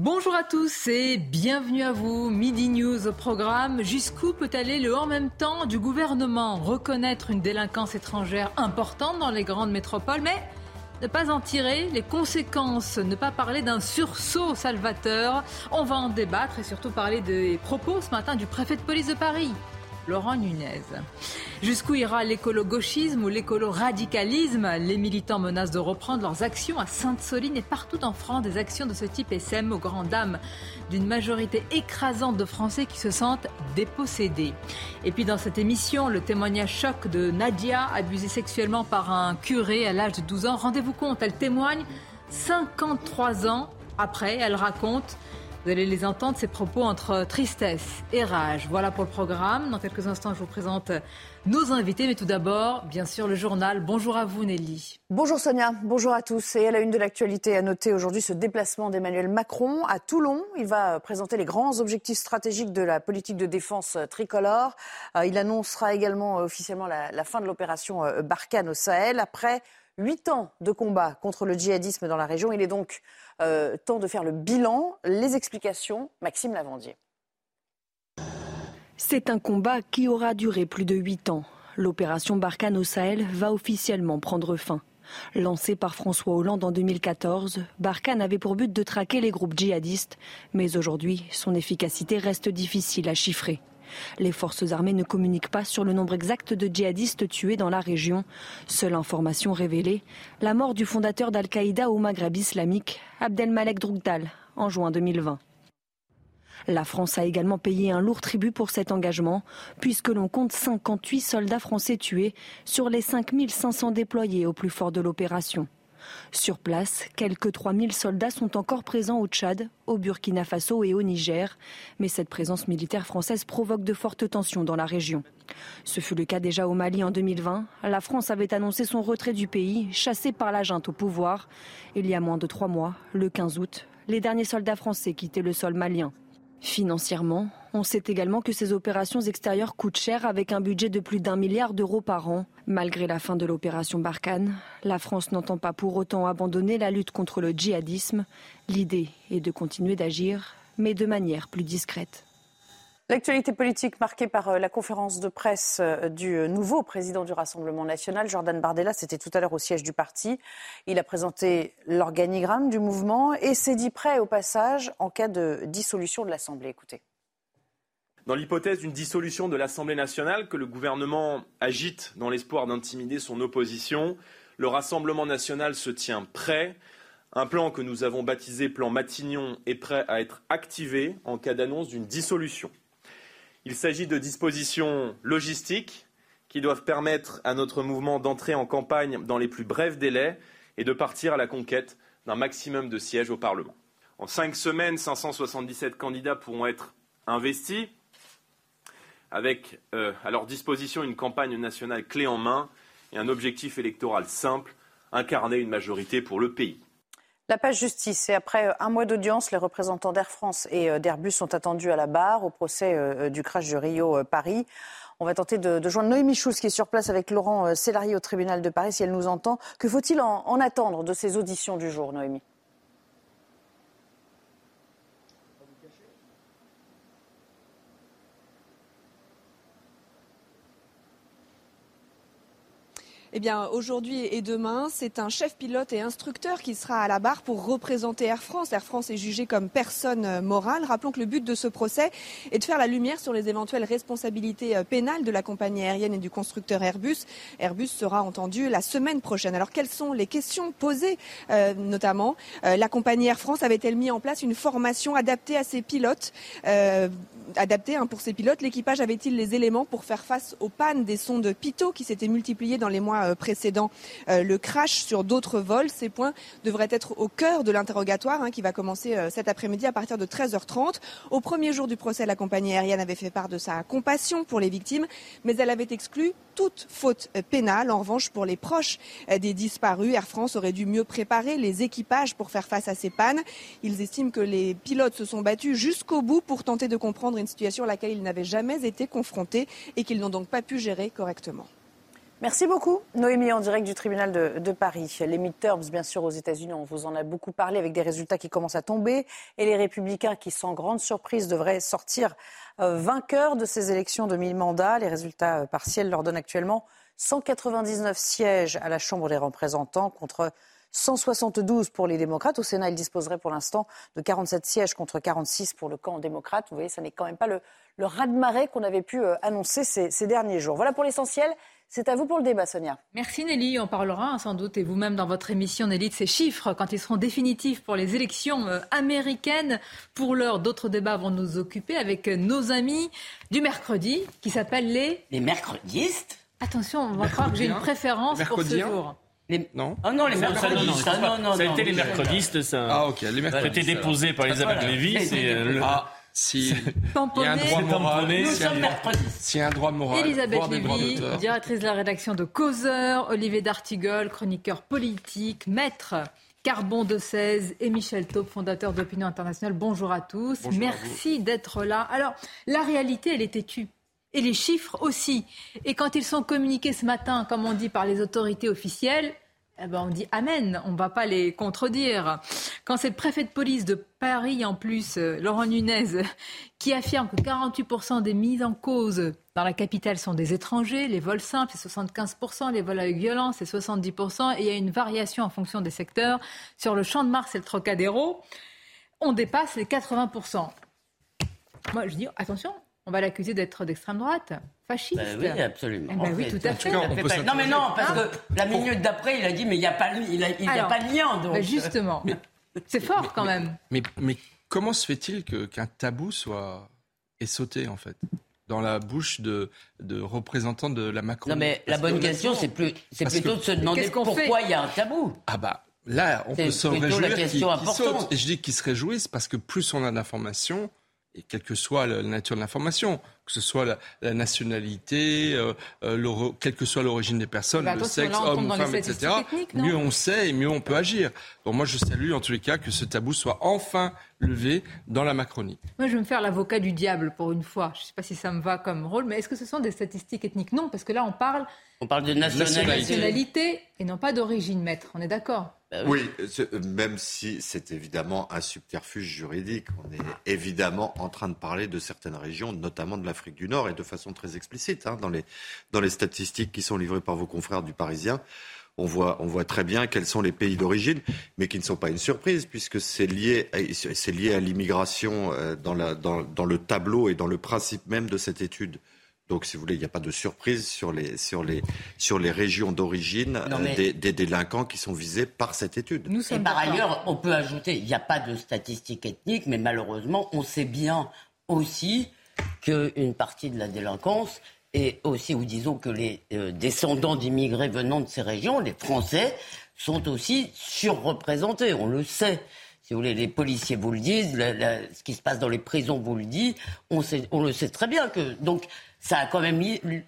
Bonjour à tous et bienvenue à vous. Midi News au programme. Jusqu'où peut aller le en même temps du gouvernement? Reconnaître une délinquance étrangère importante dans les grandes métropoles, mais ne pas en tirer les conséquences, ne pas parler d'un sursaut salvateur. On va en débattre et surtout parler des propos ce matin du préfet de police de Paris. Laurent Nunez. Jusqu'où ira l'écolo-gauchisme ou l'écolo-radicalisme? Les militants menacent de reprendre leurs actions à Sainte-Soline et partout en France. Des actions de ce type SM aux grandes dames d'une majorité écrasante de Français qui se sentent dépossédés. Et puis dans cette émission, le témoignage choc de Nadia, abusée sexuellement par un curé à l'âge de 12 ans. Rendez-vous compte, elle témoigne 53 ans après, elle raconte vous allez les entendre, ces propos entre tristesse et rage. Voilà pour le programme. Dans quelques instants, je vous présente nos invités. Mais tout d'abord, bien sûr, le journal. Bonjour à vous, Nelly. Bonjour Sonia, bonjour à tous. Et à la une de l'actualité, à noter aujourd'hui ce déplacement d'Emmanuel Macron à Toulon. Il va présenter les grands objectifs stratégiques de la politique de défense tricolore. Euh, il annoncera également euh, officiellement la, la fin de l'opération euh, Barkhane au Sahel. Après huit ans de combat contre le djihadisme dans la région, il est donc euh, temps de faire le bilan. Les explications, Maxime Lavandier. C'est un combat qui aura duré plus de huit ans. L'opération Barkhane au Sahel va officiellement prendre fin. Lancée par François Hollande en 2014, Barkhane avait pour but de traquer les groupes djihadistes, mais aujourd'hui, son efficacité reste difficile à chiffrer. Les forces armées ne communiquent pas sur le nombre exact de djihadistes tués dans la région. Seule information révélée, la mort du fondateur d'Al-Qaïda au Maghreb islamique, Abdelmalek Droukdal, en juin 2020. La France a également payé un lourd tribut pour cet engagement, puisque l'on compte 58 soldats français tués sur les 5500 déployés au plus fort de l'opération. Sur place, quelques 3000 soldats sont encore présents au Tchad, au Burkina Faso et au Niger, mais cette présence militaire française provoque de fortes tensions dans la région. Ce fut le cas déjà au Mali en 2020. La France avait annoncé son retrait du pays, chassé par la junte au pouvoir. Il y a moins de trois mois, le 15 août, les derniers soldats français quittaient le sol malien. Financièrement, on sait également que ces opérations extérieures coûtent cher avec un budget de plus d'un milliard d'euros par an. Malgré la fin de l'opération Barkhane, la France n'entend pas pour autant abandonner la lutte contre le djihadisme. L'idée est de continuer d'agir, mais de manière plus discrète. L'actualité politique marquée par euh, la conférence de presse euh, du euh, nouveau président du Rassemblement national, Jordan Bardella, c'était tout à l'heure au siège du parti. Il a présenté l'organigramme du mouvement et s'est dit prêt au passage en cas de dissolution de l'Assemblée. Écoutez. Dans l'hypothèse d'une dissolution de l'Assemblée nationale que le gouvernement agite dans l'espoir d'intimider son opposition, le Rassemblement national se tient prêt. Un plan que nous avons baptisé plan Matignon est prêt à être activé en cas d'annonce d'une dissolution. Il s'agit de dispositions logistiques qui doivent permettre à notre mouvement d'entrer en campagne dans les plus brefs délais et de partir à la conquête d'un maximum de sièges au Parlement. En cinq semaines, 577 candidats pourront être investis, avec euh, à leur disposition une campagne nationale clé en main et un objectif électoral simple, incarner une majorité pour le pays. La page justice. Et après euh, un mois d'audience, les représentants d'Air France et euh, d'Airbus sont attendus à la barre au procès du crash du Rio Paris. On va tenter de, de joindre Noémie Schulz qui est sur place avec Laurent Sélarié au tribunal de Paris si elle nous entend. Que faut-il en attendre de ces auditions du jour, Noémie? Eh bien, aujourd'hui et demain, c'est un chef pilote et instructeur qui sera à la barre pour représenter Air France. Air France est jugé comme personne morale. Rappelons que le but de ce procès est de faire la lumière sur les éventuelles responsabilités euh, pénales de la compagnie aérienne et du constructeur Airbus. Airbus sera entendu la semaine prochaine. Alors, quelles sont les questions posées, euh, notamment euh, La compagnie Air France avait-elle mis en place une formation adaptée à ses pilotes adapté hein, pour ces pilotes. L'équipage avait-il les éléments pour faire face aux pannes des sondes Pitot qui s'étaient multipliées dans les mois euh, précédents Le crash sur d'autres vols, ces points devraient être au cœur de l'interrogatoire hein, qui va commencer cet après-midi à partir de 13h30. Au premier jour du procès, la compagnie aérienne avait fait part de sa compassion pour les victimes, mais elle avait exclu toute faute pénale. En revanche, pour les proches des disparus, Air France aurait dû mieux préparer les équipages pour faire face à ces pannes. Ils estiment que les pilotes se sont battus jusqu'au bout pour tenter de comprendre une situation à laquelle ils n'avaient jamais été confrontés et qu'ils n'ont donc pas pu gérer correctement. Merci beaucoup, Noémie, en direct du tribunal de, Paris. Les midterms, bien sûr, aux États-Unis, on vous en a beaucoup parlé, avec des résultats qui commencent à tomber. Et les républicains, qui, sans grande surprise, devraient sortir euh, vainqueurs de ces élections de mi-mandat. Les résultats euh, partiels leur donnent actuellement 199 sièges à la Chambre des représentants contre 172 pour les démocrates. Au Sénat, ils disposeraient pour l'instant de 47 sièges contre 46 pour le camp démocrate. Vous voyez, ça n'est quand même pas le, le raz-de-marée qu'on avait pu euh, annoncer ces, derniers jours. Voilà pour l'essentiel. C'est à vous pour le débat, Sonia. Merci Nelly. On parlera hein, sans doute, et vous-même dans votre émission, Nelly, de ces chiffres quand ils seront définitifs pour les élections euh, américaines. Pour l'heure, d'autres débats vont nous occuper avec euh, nos amis du mercredi qui s'appellent les... Les mercredistes Attention, on va croire que j'ai une préférence pour ce jour. Non Oh non, les mercredistes. Ah, non, non, ça a été les mercredistes, ça. Ah, ok, les mercredistes. Ça a été déposé par Elisabeth Lévy. C'est euh, le. Ah. Si il y a un droit moral, s'il y a un droit moral, Elisabeth Lévy, directrice de la rédaction de Causeur, Olivier D'Artigol, chroniqueur politique, maître Carbon de 16 et Michel Taupe, fondateur d'Opinion Internationale. Bonjour à tous. Merci d'être là. Alors, la réalité, elle est têtue et les chiffres aussi. Et quand ils sont communiqués ce matin, comme on dit par les autorités officielles, eh ben on dit Amen, on ne va pas les contredire. Quand c'est le préfet de police de Paris, en plus, euh, Laurent Nunez, qui affirme que 48% des mises en cause dans la capitale sont des étrangers, les vols simples, c'est 75%, les vols avec violence, c'est 70%, et il y a une variation en fonction des secteurs. Sur le champ de Mars et le Trocadéro, on dépasse les 80%. Moi, je dis, attention, on va l'accuser d'être d'extrême droite, fasciste. Ben oui, absolument. Eh ben oui, tout à fait. non, mais non, parce que la minute d'après, il a dit, mais il n'y a, pas, il il a pas de lien. Donc. Ben justement, c'est fort quand même. Mais, mais comment se fait-il qu'un tabou soit est sauté, en fait dans la bouche de, de représentants de la Macron? Non, mais la bonne question, c'est plus, c'est plutôt de se demander pourquoi il y a un tabou. Ah bah là, on peut se réjouir saute. Et je dis qu'ils se réjouissent parce que plus on a d'informations, et quelle que soit la nature de l'information, que ce soit la, nationalité, euh, euh quelle que soit l'origine des personnes, le sexe, homme ou femme, etc., mieux on sait et mieux on peut agir. Bon, moi, je salue en tous les cas que ce tabou soit enfin levé dans la Macronie. Moi, je vais me faire l'avocat du diable pour une fois. Je ne sais pas si ça me va comme rôle, mais est-ce que ce sont des statistiques ethniques? Non, parce que là, on parle, on parle de nationalité. nationalité et non pas d'origine, maître. On est d'accord? bah oui, même si c'est évidemment un subterfuge juridique. On est évidemment en train de parler de certaines régions, notamment de l'Afrique du Nord, et de façon très explicite. Hein, dans, les, dans les statistiques qui sont livrées par vos confrères du Parisien, on voit, on voit très bien quels sont les pays d'origine, mais qui ne sont pas une surprise, puisque c'est lié, c'est lié à l'immigration euh, dans, la, dans, dans le tableau et dans le principe même de cette étude. Donc, si vous voulez, il n'y a pas de surprise sur les, sur les, sur les régions d'origine des, délinquants qui sont visés par cette étude. Nous et par ailleurs, on peut ajouter, il n'y a pas de statistiques ethniques, mais malheureusement, on sait bien aussi qu'une partie de la délinquance et aussi, ou disons que les euh, descendants d'immigrés venant de ces régions, les Français, sont aussi surreprésentés. On le sait. Si vous voulez, les policiers vous le disent, ce qui se passe dans les prisons vous le dit. On, sait, on le sait très bien que donc ça a quand même,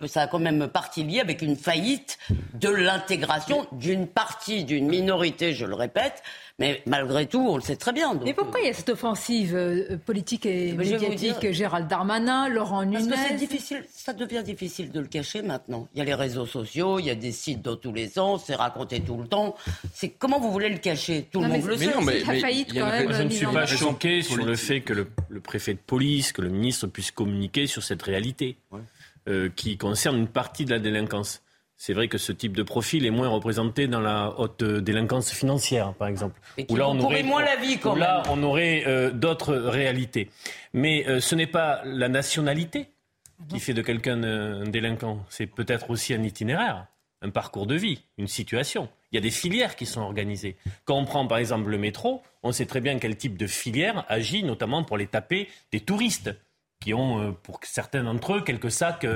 ça a quand même partie liée avec une faillite de l'intégration d'une partie, d'une minorité, je le répète, mais malgré tout, on le sait très bien. Mais pourquoi il y a cette offensive euh, politique et médiatique Gérald Darmanin, Laurent Nunez Parce que c'est difficile, ça devient difficile de le cacher maintenant. Il y a les réseaux sociaux, il y a des sites dans tous les sens, c'est raconté tout le temps. C'est comment vous voulez le cacher? Tout le monde le sait. Mais, mais, faillite quand même. Je ne suis pas choqué sur le fait que le, le, préfet de police, que le ministre puisse communiquer sur cette réalité euh, qui concerne une partie de la délinquance. C'est vrai que ce type de profil est moins représenté dans la haute délinquance financière, par exemple. Et où là, on aurait moins la vie, quand où là, on aurait euh, d'autres réalités. Mais euh, ce n'est pas la nationalité qui fait de quelqu'un un délinquant. C'est peut-être aussi un itinéraire, un parcours de vie, une situation. Il y a des filières qui sont organisées. Quand on prend par exemple le métro, on sait très bien quel type de filière agit notamment pour les taper des touristes qui ont, pour certains d'entre eux, quelques sacs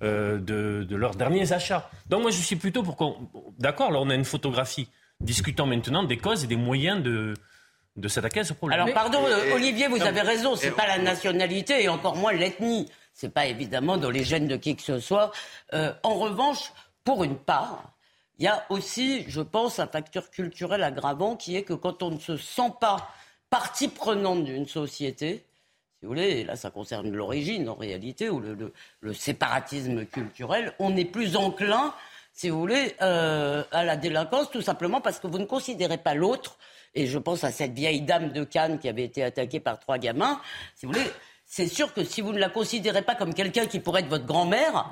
de, de, leurs derniers achats. Donc moi, je suis plutôt pour qu'on... D'accord, là, on a une photographie. Discutons maintenant des causes et des moyens de, de s'attaquer à ce problème. Alors, pardon, Olivier, vous avez raison, c'est pas la nationalité et encore moins l'ethnie. C'est pas évidemment dans les gènes de qui que ce soit. en revanche, pour une part, il y a aussi, je pense, un facteur culturel aggravant qui est que quand on ne se sent pas partie prenante d'une société, si vous voulez, et là ça concerne l'origine en réalité, ou le, séparatisme culturel, on est plus enclin, si vous voulez, euh, à la délinquance, tout simplement parce que vous ne considérez pas l'autre. Et je pense à cette vieille dame de Cannes qui avait été attaquée par trois gamins. Si vous voulez, c'est sûr que si vous ne la considérez pas comme quelqu'un qui pourrait être votre grand-mère,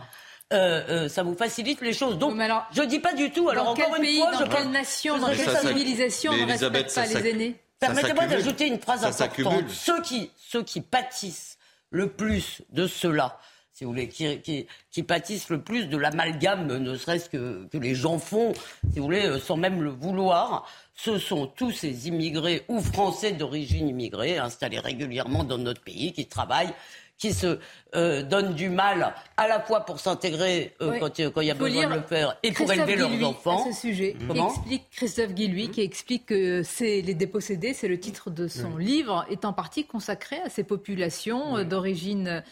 euh, euh, ça vous facilite les choses. Donc, alors, je dis pas du tout. Alors, dans encore quel pays, dans quelle nation, dans quelle civilisation on ne respecte pas les aînés? Permettez-moi d'ajouter une phrase importante. Ceux qui, ceux qui pâtissent le plus de cela, si vous voulez, qui, qui, qui pâtissent le plus de l'amalgame, ne serait-ce que, que les gens font, si vous voulez, euh, sans même le vouloir, ce sont tous ces immigrés ou français d'origine immigrée installés régulièrement dans notre pays, qui travaillent, qui se euh, donnent du mal à la fois pour s'intégrer euh, quand, il y a besoin de le faire et pour élever leurs enfants. À ce sujet, Comment explique Christophe Guillouis, qui explique que c'est les dépossédés, c'est le titre de son livre, est en partie consacré à ces populations euh, d'origine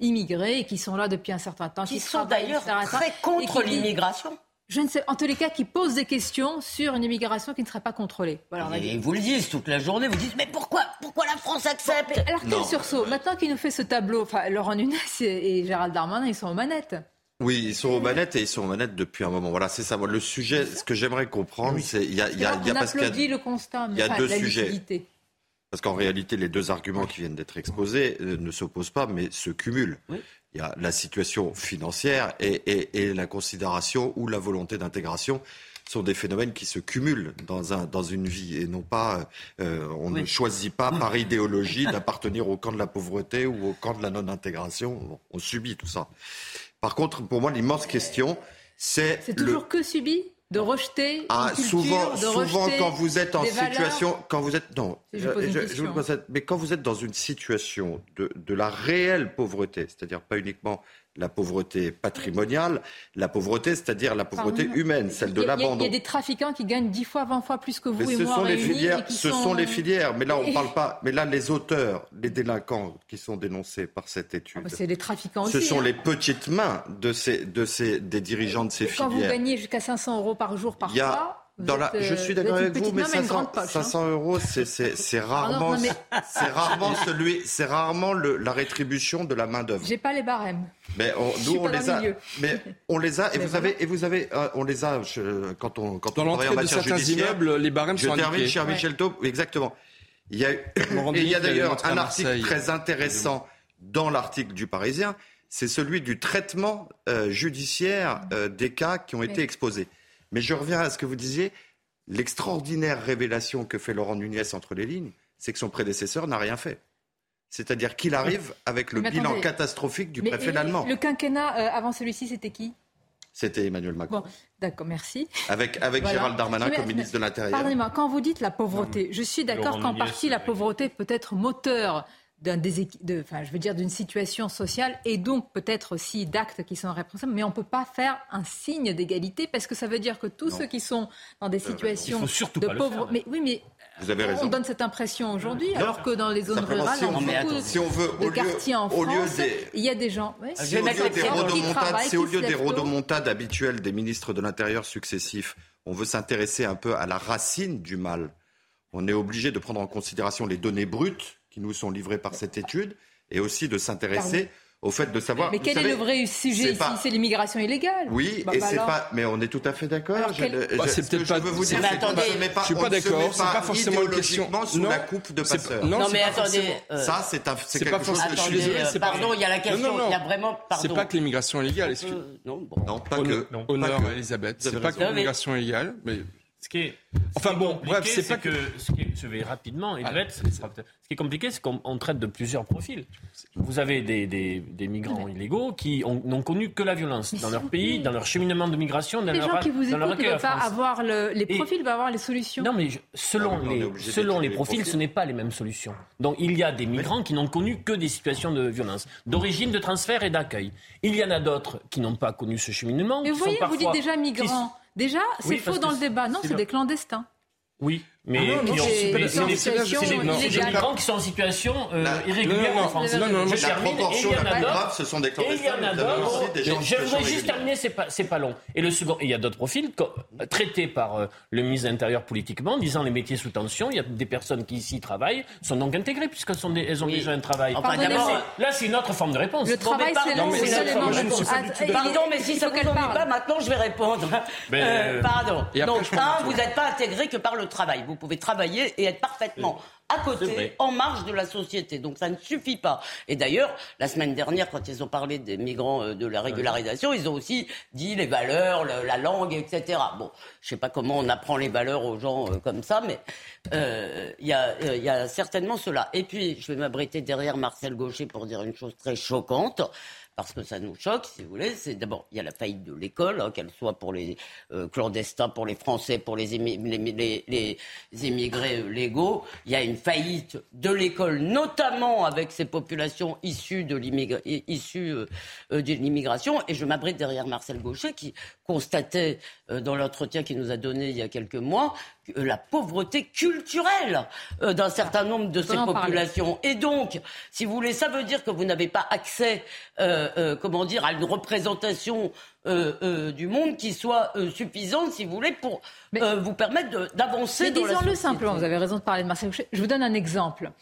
immigrée et qui sont là depuis un certain temps, qui, sont d'ailleurs très contre l'immigration je ne sais, en tous les cas, qui posent des questions sur une immigration qui ne serait pas contrôlée. Voilà, et vous le dites toute la journée, vous dites mais pourquoi, pourquoi la France accepte Alors quel sursaut Maintenant qu'il nous fait ce tableau, enfin Laurent Nunez et Gérald Darmanin, ils sont aux manettes. Oui, ils sont aux manettes et ils sont aux manettes depuis un moment. Voilà, c'est ça. Le sujet, ce que j'aimerais comprendre, c'est il y a, y a, y a parce qu'il y a, le constat, il y a deux sujets. Parce qu'en réalité, les deux arguments qui viennent d'être exposés euh, ne s'opposent pas, mais se cumulent. Oui il y a la situation financière et, la considération ou la volonté d'intégration sont des phénomènes qui se cumulent dans, un, dans une vie et non pas, euh, on ne choisit pas par idéologie d'appartenir au camp de la pauvreté ou au camp de la non-intégration. On, subit tout ça. Par contre, pour moi, l'immense question, c'est. C'est toujours que subi? De rejeter ah, souvent, souvent quand vous êtes en situation, quand vous êtes non, mais quand vous êtes dans une situation de, de la réelle pauvreté, c'est-à-dire pas uniquement la pauvreté patrimoniale, la pauvreté, c'est-à-dire la pauvreté humaine, celle de l'abandon. Il y a des trafiquants qui gagnent dix fois, vingt fois plus que vous et ce moi sont les filières, Ce sont... les filières, mais là on parle pas. Mais là les auteurs, les délinquants qui sont dénoncés par cette étude, ah bah, c'est les trafiquants Ce sont hein. les petites mains de ces, de ces, des dirigeants de ces filières. Quand vous gagnez jusqu'à 500 euros par jour parfois je suis d'accord avec vous, mais 500, 500 hein. euros, c'est rarement, c'est rarement celui, c'est rarement le, la rétribution de la main d'œuvre. J'ai pas les barèmes. Mais nous on les a, mais on les a et vous avez et vous avez, euh, on les a quand on quand dans l'entrée de certains immeubles, les barèmes je sont termine, cher Michel Taub, exactement. Il y a, il y a d'ailleurs un article très intéressant dans l'article du Parisien, c'est celui du traitement euh, judiciaire euh, des cas qui ont été exposés. Mais je reviens à ce que vous disiez. L'extraordinaire révélation que fait Laurent Nunez entre les lignes, c'est que son prédécesseur n'a rien fait. C'est-à-dire qu'il arrive avec le bilan catastrophique du préfet allemand. Le quinquennat euh, avant celui-ci, c'était qui? C'était Emmanuel Macron. Bon, d'accord, merci. Avec, avec Gérald Darmanin comme ministre de l'Intérieur. Pardonnez-moi, quand vous dites la pauvreté, je suis d'accord qu'en partie la pauvreté peut être moteur d'un de, enfin, je veux dire d'une situation sociale et donc peut-être aussi d'actes qui sont responsables, mais on ne peut pas faire un signe d'égalité parce que ça veut dire que tous ceux qui sont dans des euh, situations de pauvreté, mais oui, mais vous avez raison. On donne cette impression aujourd'hui, alors que dans les zones rurales, si on, beaucoup si on veut, de quartiers en France, il y a des gens. c'est au lieu des rodomontades, c'est au lieu des rodomontades habituelles des ministres de l'Intérieur successifs. On veut s'intéresser un peu à la racine du mal. On est obligé de prendre en considération les données brutes qui nous sont livrés par cette étude et aussi de s'intéresser au fait de savoir. Mais quel est le vrai sujet ici C'est l'immigration illégale. Oui, bah, et bah c'est pas. Mais on est tout à fait d'accord. Bah, c'est peut-être pas. Je veux vous dire, pas, je suis pas d'accord. C'est pas forcément une question. sous non, la coupe de passeurs. Non, mais attendez. Euh, ça, c'est un. C'est quelque chose. Je suis désolé. Pardon, il y a la question. Il y a vraiment. C'est pas que l'immigration illégale. Non, pas que. Honneur, Elisabeth. C'est pas que l'immigration illégale, mais Ce qui est, enfin bon, bref, c'est pas que. Ce qui est, je vais rapidement, et ah, ce qui est compliqué, c'est qu'on traite de plusieurs profils. Vous avez des, des, des migrants illégaux qui n'ont connu que la violence dans leur pays, dans leur cheminement de migration, dans les leur gens qui vous écoutent ne pas avoir le, les profils, ils veulent avoir les solutions. Non, mais selon les, selon les profils, ce n'est pas les mêmes solutions. Donc il y a des migrants qui n'ont connu que des situations de violence, d'origine, de transfert et d'accueil. Il y en a d'autres qui n'ont pas connu ce cheminement. Mais vous voyez, vous dites déjà migrants. Déjà, c'est faux dans le débat. Non, c'est des clandestins. Oui, mais c'est des migrants qui sont en situation euh, irrégulière en France. Non, non, la proportion la plus grave, ce sont des clandestins. J'aimerais juste terminer, c'est pas, pas long. Et le second, il y a d'autres profils traités par euh, le ministre de l'Intérieur politiquement, disant les métiers sous tension. Il y a des personnes qui ici travaillent, sont donc intégrées puisqu'elles sont elles ont déjà un travail. là, c'est une autre forme de réponse. Le travail, c'est Pardon, mais si ça vous ennuie pas, maintenant je vais répondre. Euh, pardon. Donc, un, vous n'êtes pas intégré que par le travail. Vous pouvez travailler et être parfaitement à côté, en marge de la société. Donc ça ne suffit pas. Et d'ailleurs, la semaine dernière, quand ils ont parlé des migrants euh, de la régularisation, ils ont aussi dit les valeurs, la langue, etc. Bon, je sais pas comment on apprend les valeurs aux gens euh, comme ça, mais euh, il y, a certainement cela. Et puis, je vais m'abriter derrière Marcel Gaucher pour dire une chose très choquante parce que ça nous choque, si vous voulez. C'est d'abord, il y a la faillite de l'école, hein, qu'elle soit pour les euh, clandestins, pour les Français, pour les, les, les, émigrés euh, légaux. Il y a une faillite de l'école, notamment avec ces populations issues de euh, l'immigration. Et je m'abrite derrière Marcel Gaucher qui constatait dans l'entretien qu'il nous a donné il y a quelques mois la pauvreté culturelle euh, d'un certain nombre de ces populations. Et donc, si vous voulez, ça veut dire que vous n'avez pas accès, euh, euh, comment dire, à une représentation du monde qui soit suffisante, si vous voulez, pour vous permettre d'avancer. Mais disons-le simplement, vous avez raison de parler de Marcel Je vous donne un exemple.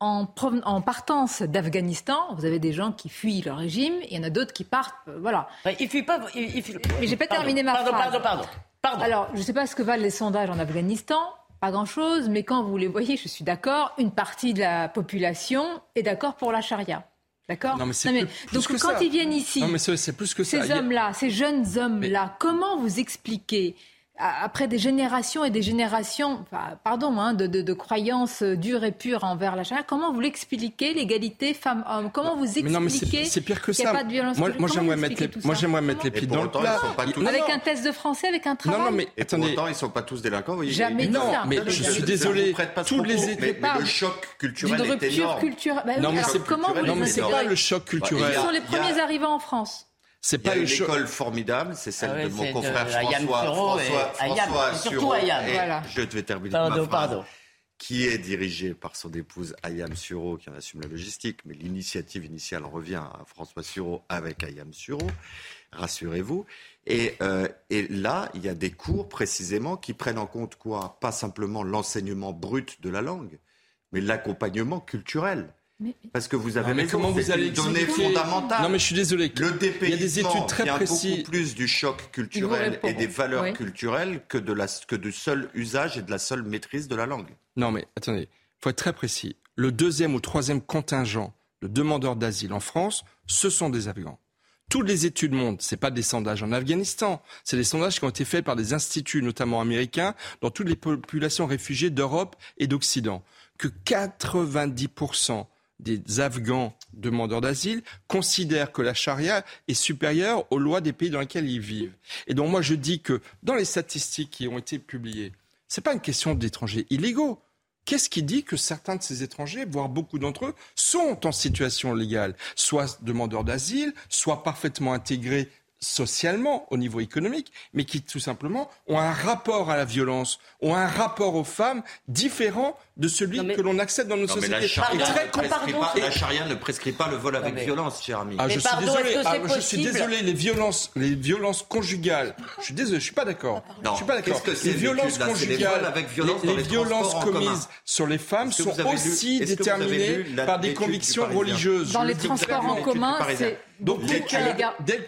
En, en, partance d'Afghanistan, vous avez des gens qui fuient le régime, il y en a d'autres qui partent, voilà. Ils fuient pas. Ils, Mais j'ai pas terminé ma pardon, phrase. Pardon, pardon, pardon. Alors, je ne sais pas ce que valent les sondages en Afghanistan, pas grand-chose, mais quand vous les voyez, je suis d'accord, une partie de la population est d'accord pour la charia. D'accord non, mais c'est Donc quand ils viennent ici, non, mais c'est plus que ces hommes-là, ces jeunes hommes-là, comment vous expliquez après des générations et des générations, pardon, hein, de, de, de, croyances dures et pures envers la charia, comment vous l'expliquez, l'égalité femmes-hommes? Comment vous expliquez c'est pire que qu'il n'y a pas de violence Moi, moi j'aimerais mettre, les, moi, j'aimerais mettre les pieds dans le plat. Avec un test de français, avec un travail Non, non, mais attendez. Pour autant, ils ne sont pas tous délinquants. Voyez, Jamais dit non, ça. mais je suis désolé. Tous les mais, mais le choc culturel est énorme. Bah non, mais c'est comment vous les pas le choc culturel. Ils sont les premiers arrivants en France. C'est pas une école formidable, c'est celle ah de mon confrère François, François, François Surtout Ayam. Voilà. Je vais terminer pardon, ma phrase. Pardon. Qui est dirigé par son épouse Ayam Suro, qui en assume la logistique, mais l'initiative initiale revient à François Suro avec Ayam Suro, rassurez-vous. Et, euh, et, là, il y a des cours précisément qui prennent en compte quoi? Pas simplement l'enseignement brut de la langue, mais l'accompagnement culturel. Parce que vous avez raison, comment vous allez une donnée fondamentale. Non, mais je suis désolé. Le il y a des études très précises. beaucoup plus du choc culturel et des valeurs culturelles que, de la, que du seul usage et de la seule maîtrise de la langue. Non, mais attendez, il faut être très précis. Le deuxième ou troisième contingent de demandeurs d'asile en France, ce sont des Afghans. Toutes les études montrent, c'est pas des sondages en Afghanistan, c'est des sondages qui ont été faits par des instituts, notamment américains, dans toutes les populations réfugiées d'Europe et d'Occident, que 90% des Afghans demandeurs d'asile considèrent que la charia est supérieure aux lois des pays dans lesquels ils vivent. Et donc moi je dis que dans les statistiques qui ont été publiées, ce n'est pas une question d'étrangers illégaux. Qu'est-ce qui dit que certains de ces étrangers, voire beaucoup d'entre eux, sont en situation légale, soit demandeurs d'asile, soit parfaitement intégrés socialement, au niveau économique, mais qui tout simplement ont un rapport à la violence, ont un rapport aux femmes différent de celui que l'on accepte dans nos sociétés. la, charia la, charia ne prescrit pas le vol avec violence, cher ami. Ah, je, suis désolé, ah, je suis désolé, les violences, les violences conjugales, je suis désolé, je suis pas d'accord. Je suis pas d'accord. Les violences conjugales, avec violence les, les violences commises sur les femmes sont aussi déterminées par des convictions religieuses. Dans les transports en commun, c'est donc, dès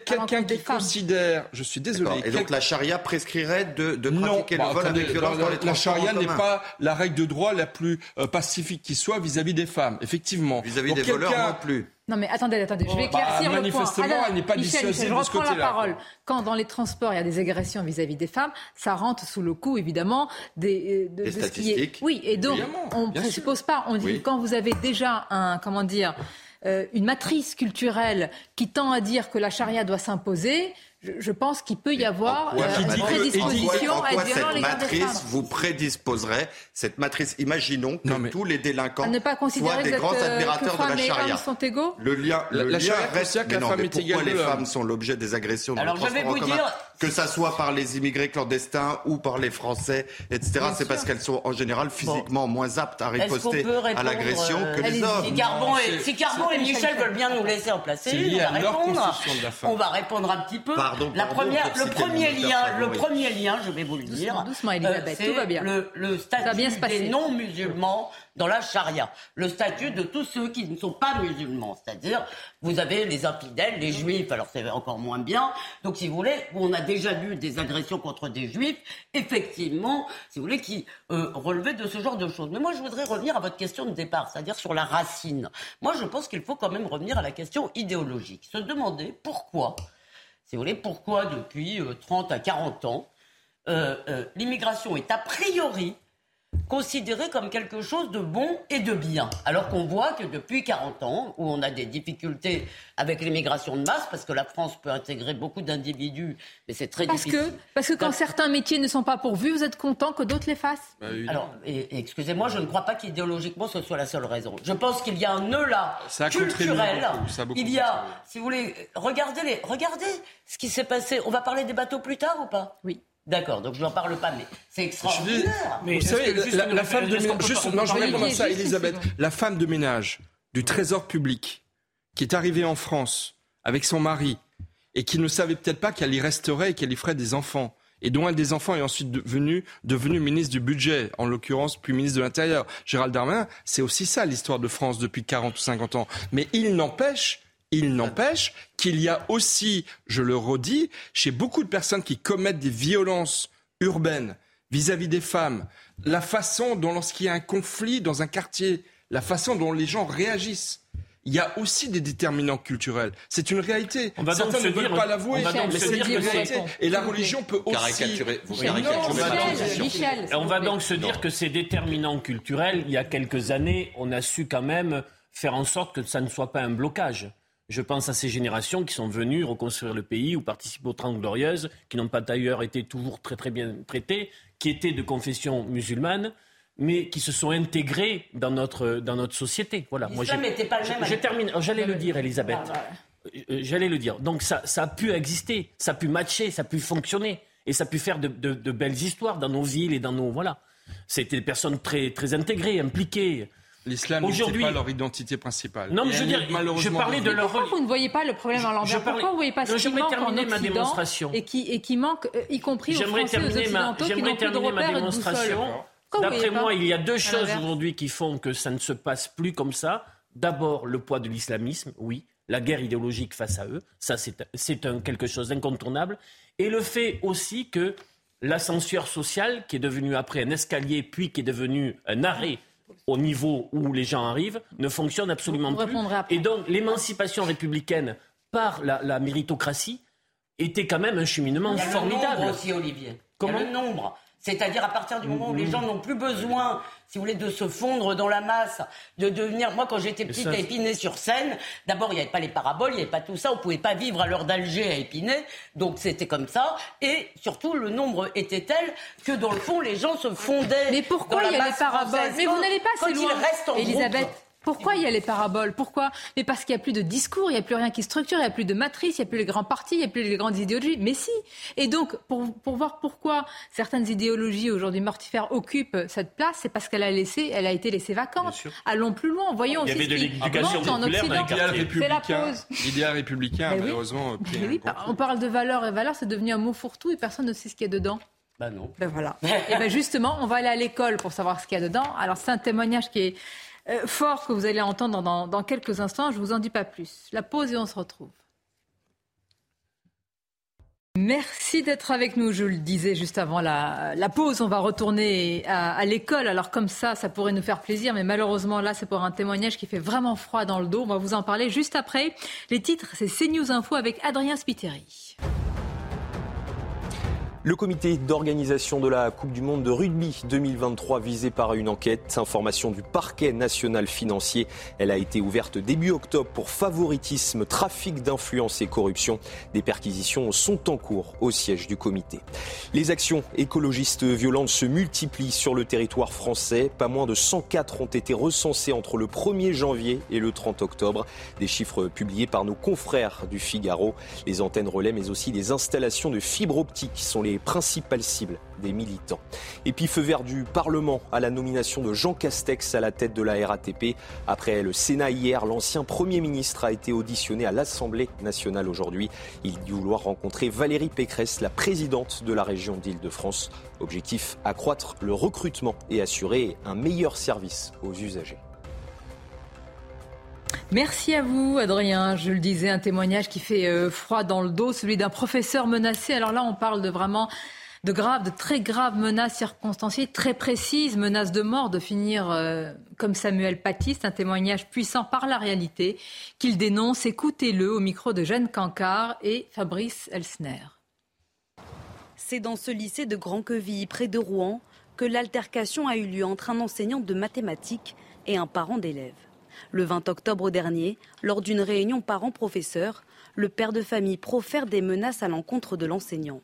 quelqu'un qui considère, je suis désolé. Et donc la charia prescrirait de, de pratiquer le vol avec violence dans les La charia n'est pas la règle de droit la plus euh, pacifique qui soit vis-à-vis des femmes, effectivement. Vis-à-vis des voleurs non plus. Non mais attendez, attendez, je vais bah, éclaircir le point. Manifestement, elle n'est pas Michel, Michel, je reprends la parole. Quand dans les transports il y a des agressions vis-à-vis des femmes, ça rentre sous le coup évidemment des, euh, de, statistiques. Oui, et donc on ne présuppose pas. On dit quand vous avez déjà un comment dire euh, une matrice culturelle qui tend à dire que la charia doit s'imposer, je, pense qu'il peut y avoir euh, une prédisposition à être cette matrice vous prédisposerait cette matrice Imaginons que tous les délinquants soient des grands admirateurs de la charia. Sont égaux le lien, le la, lien reste. Mais non, mais pourquoi les femmes sont l'objet des agressions Alors je vais vous dire, que ça soit par les immigrés clandestins ou par les Français, etc. C'est parce qu'elles sont en général physiquement moins aptes à riposter à l'agression que les hommes. Si Carbon, et, Michel veulent bien nous laisser en placer, on va répondre. On va répondre un petit peu. La première, le premier lien, le premier lien, je vais vous le dire. Doucement, Elisabeth, tout va bien. Le, le statut des non-musulmans dans la charia. Le statut de tous ceux qui ne sont pas musulmans. C'est-à-dire, vous avez les infidèles, les juifs, alors c'est encore moins bien. Donc, si vous voulez, on a déjà vu des agressions contre des juifs, effectivement, si vous voulez, qui euh, relevaient de ce genre de choses. Mais moi, je voudrais revenir à votre question de départ, c'est-à-dire sur la racine. Moi, je pense qu'il faut quand même revenir à la question idéologique. Se demander pourquoi, si vous voulez, pourquoi depuis 30 euh, à 40 ans, euh, l'immigration est a priori considéré comme quelque chose de bon et de bien. Alors qu'on voit que depuis 40 ans, où on a des difficultés avec l'immigration de masse, parce que la France peut intégrer beaucoup d'individus, mais c'est très parce difficile. Que, parce que quand certains métiers ne sont pas pourvus, vous êtes content que d'autres les fassent bah Alors, excusez-moi, je ne crois pas qu'idéologiquement ce soit la seule raison. Je pense qu'il y a un nœud là, culturel. il y a, si vous voulez, regardez, les, regardez ce qui s'est passé. On va parler des bateaux plus tard ou pas? Oui. D'accord, donc je n'en parle pas, mais c'est extraordinaire. Mais vous savez, la, femme de ménage, juste, non, je vais répondre à ça, Elisabeth. La femme de ménage du Trésor public qui est arrivée en France avec son mari et qui ne savait peut-être pas qu'elle y resterait et qu'elle y ferait des enfants et dont un des enfants est ensuite devenu, devenu ministre du budget, en l'occurrence, puis ministre de l'Intérieur. Gérald Darmanin, c'est aussi ça l'histoire de France depuis 40 ou 50 ans. Mais il n'empêche il n'empêche qu'il y a aussi, je le redis, chez beaucoup de personnes qui commettent des violences urbaines vis-à-vis des femmes, la façon dont lorsqu'il y a un conflit dans un quartier, la façon dont les gens réagissent. Il y a aussi des déterminants culturels. C'est une réalité. On va Certains ne veulent pas l'avouer, mais c'est une réalité. Et la religion peut aussi... Caricaturer. Vous On va donc se dire que ces déterminants culturels, il y a quelques années, on a su quand même faire en sorte que ça ne soit pas un blocage. Je pense à ces générations qui sont venues reconstruire le pays ou participer aux Trente Glorieuses, qui n'ont pas d'ailleurs été toujours très très bien traitées, qui étaient de confession musulmane mais qui se sont intégrées dans notre, dans notre société. Voilà. Moi, n'était pas le même. Je, termine. J'allais le dire, Elisabeth. Euh, j'allais le dire. Donc ça, ça a pu exister, ça a pu matcher, ça a pu fonctionner, et ça a pu faire de, de, belles histoires dans nos villes et dans nos voilà. C'était des personnes très très intégrées, impliquées. L'islam n'est pas leur identité principale. Non, mais je veux dire, je parlais de leur. Pourquoi vous ne voyez pas le problème en Lambert Pourquoi vous ne voyez pas ce qui manque en ma démonstration. et qui, et qui manque, euh, y compris aux Français, aux Occidentaux, qui n'ont plus de repères ma. D'après moi, il y a deux choses aujourd'hui qui font que ça ne se passe plus comme ça. D'abord, le poids de l'islamisme, oui, la guerre idéologique face à eux, ça c'est quelque chose d'incontournable. Et le fait aussi que l'ascenseur social, qui est devenu après un escalier, puis qui est devenu un arrêt au niveau où les gens arrivent ne fonctionne absolument plus. Et donc l'émancipation républicaine par la, méritocratie était quand même un cheminement formidable. Le nombre aussi, Olivier. Comment le nombre. C'est-à-dire à partir du moment où les gens n'ont plus besoin, si vous voulez, de se fondre dans la masse, de devenir. Moi, quand j'étais petite à Épinay sur Seine, d'abord il n'y avait pas les paraboles, il n'y avait pas tout ça, on ne pouvait pas vivre à l'heure d'Alger à Épinay, donc c'était comme ça. Et surtout, le nombre était tel que dans le fond, les gens se fondaient. Mais pourquoi il y a les paraboles? Mais vous n'allez pas assez loin, Elisabeth. Pourquoi il y a les paraboles? Pourquoi? Mais parce qu'il n'y a plus de discours, il n'y a plus rien qui structure, il n'y a plus de matrice, il n'y a plus les grands partis, il n'y a plus les grandes idéologies. Mais si Et donc, pour, pour voir pourquoi certaines idéologies aujourd'hui mortifères occupent cette place, c'est parce qu'elle a laissé, elle a été laissée vacante. Allons plus loin, voyons aussi ce qui en Occident. L'idéal républicain, malheureusement. on parle de valeurs et valeurs, c'est devenu un mot fourre-tout et personne ne sait ce qu'il y a dedans. Ben non. Ben voilà. et ben justement, on va aller à l'école pour savoir ce qu'il y a dedans. Alors c'est un témoignage qui est fort que vous allez entendre dans, quelques instants. Je ne vous en dis pas plus. La pause et on se retrouve. Merci d'être avec nous. Je le disais juste avant la, pause, on va retourner à, l'école. Alors comme ça, ça pourrait nous faire plaisir, mais malheureusement là, c'est pour un témoignage qui fait vraiment froid dans le dos. On va vous en parler juste après. Les titres, c'est CNews Info avec Adrien Spiteri. Le comité d'organisation de la Coupe du Monde de rugby 2023 visé par une enquête, information du parquet national financier. Elle a été ouverte début octobre pour favoritisme, trafic d'influence et corruption. Des perquisitions sont en cours au siège du comité. Les actions écologistes violentes se multiplient sur le territoire français. Pas moins de 104 ont été recensées entre le 1er janvier et le 30 octobre. Des chiffres publiés par nos confrères du Figaro. Les antennes relais mais aussi des installations de fibres optiques sont les les principales cibles des militants. Et puis feu vert du Parlement à la nomination de Jean Castex à la tête de la RATP. Après le Sénat hier, l'ancien Premier ministre a été auditionné à l'Assemblée nationale aujourd'hui. Il dit vouloir rencontrer Valérie Pécresse, la présidente de la région d'Île-de-France. Objectif, accroître le recrutement et assurer un meilleur service aux usagers. Merci à vous, Adrien. Je le disais, un témoignage qui fait euh, froid dans le dos, celui d'un professeur menacé. Alors là, on parle de vraiment de graves, de très graves menaces circonstanciées, très précises, menaces de mort, de finir euh, comme Samuel Paty. un témoignage puissant par la réalité qu'il dénonce. Écoutez-le au micro de Jeanne Cancard et Fabrice Elsner. C'est dans ce lycée de Grand-Quevilly, près de Rouen, que l'altercation a eu lieu entre un enseignant de mathématiques et un parent d'élève. Le 20 octobre dernier, lors d'une réunion parents-professeurs, le père de famille profère des menaces à l'encontre de l'enseignant.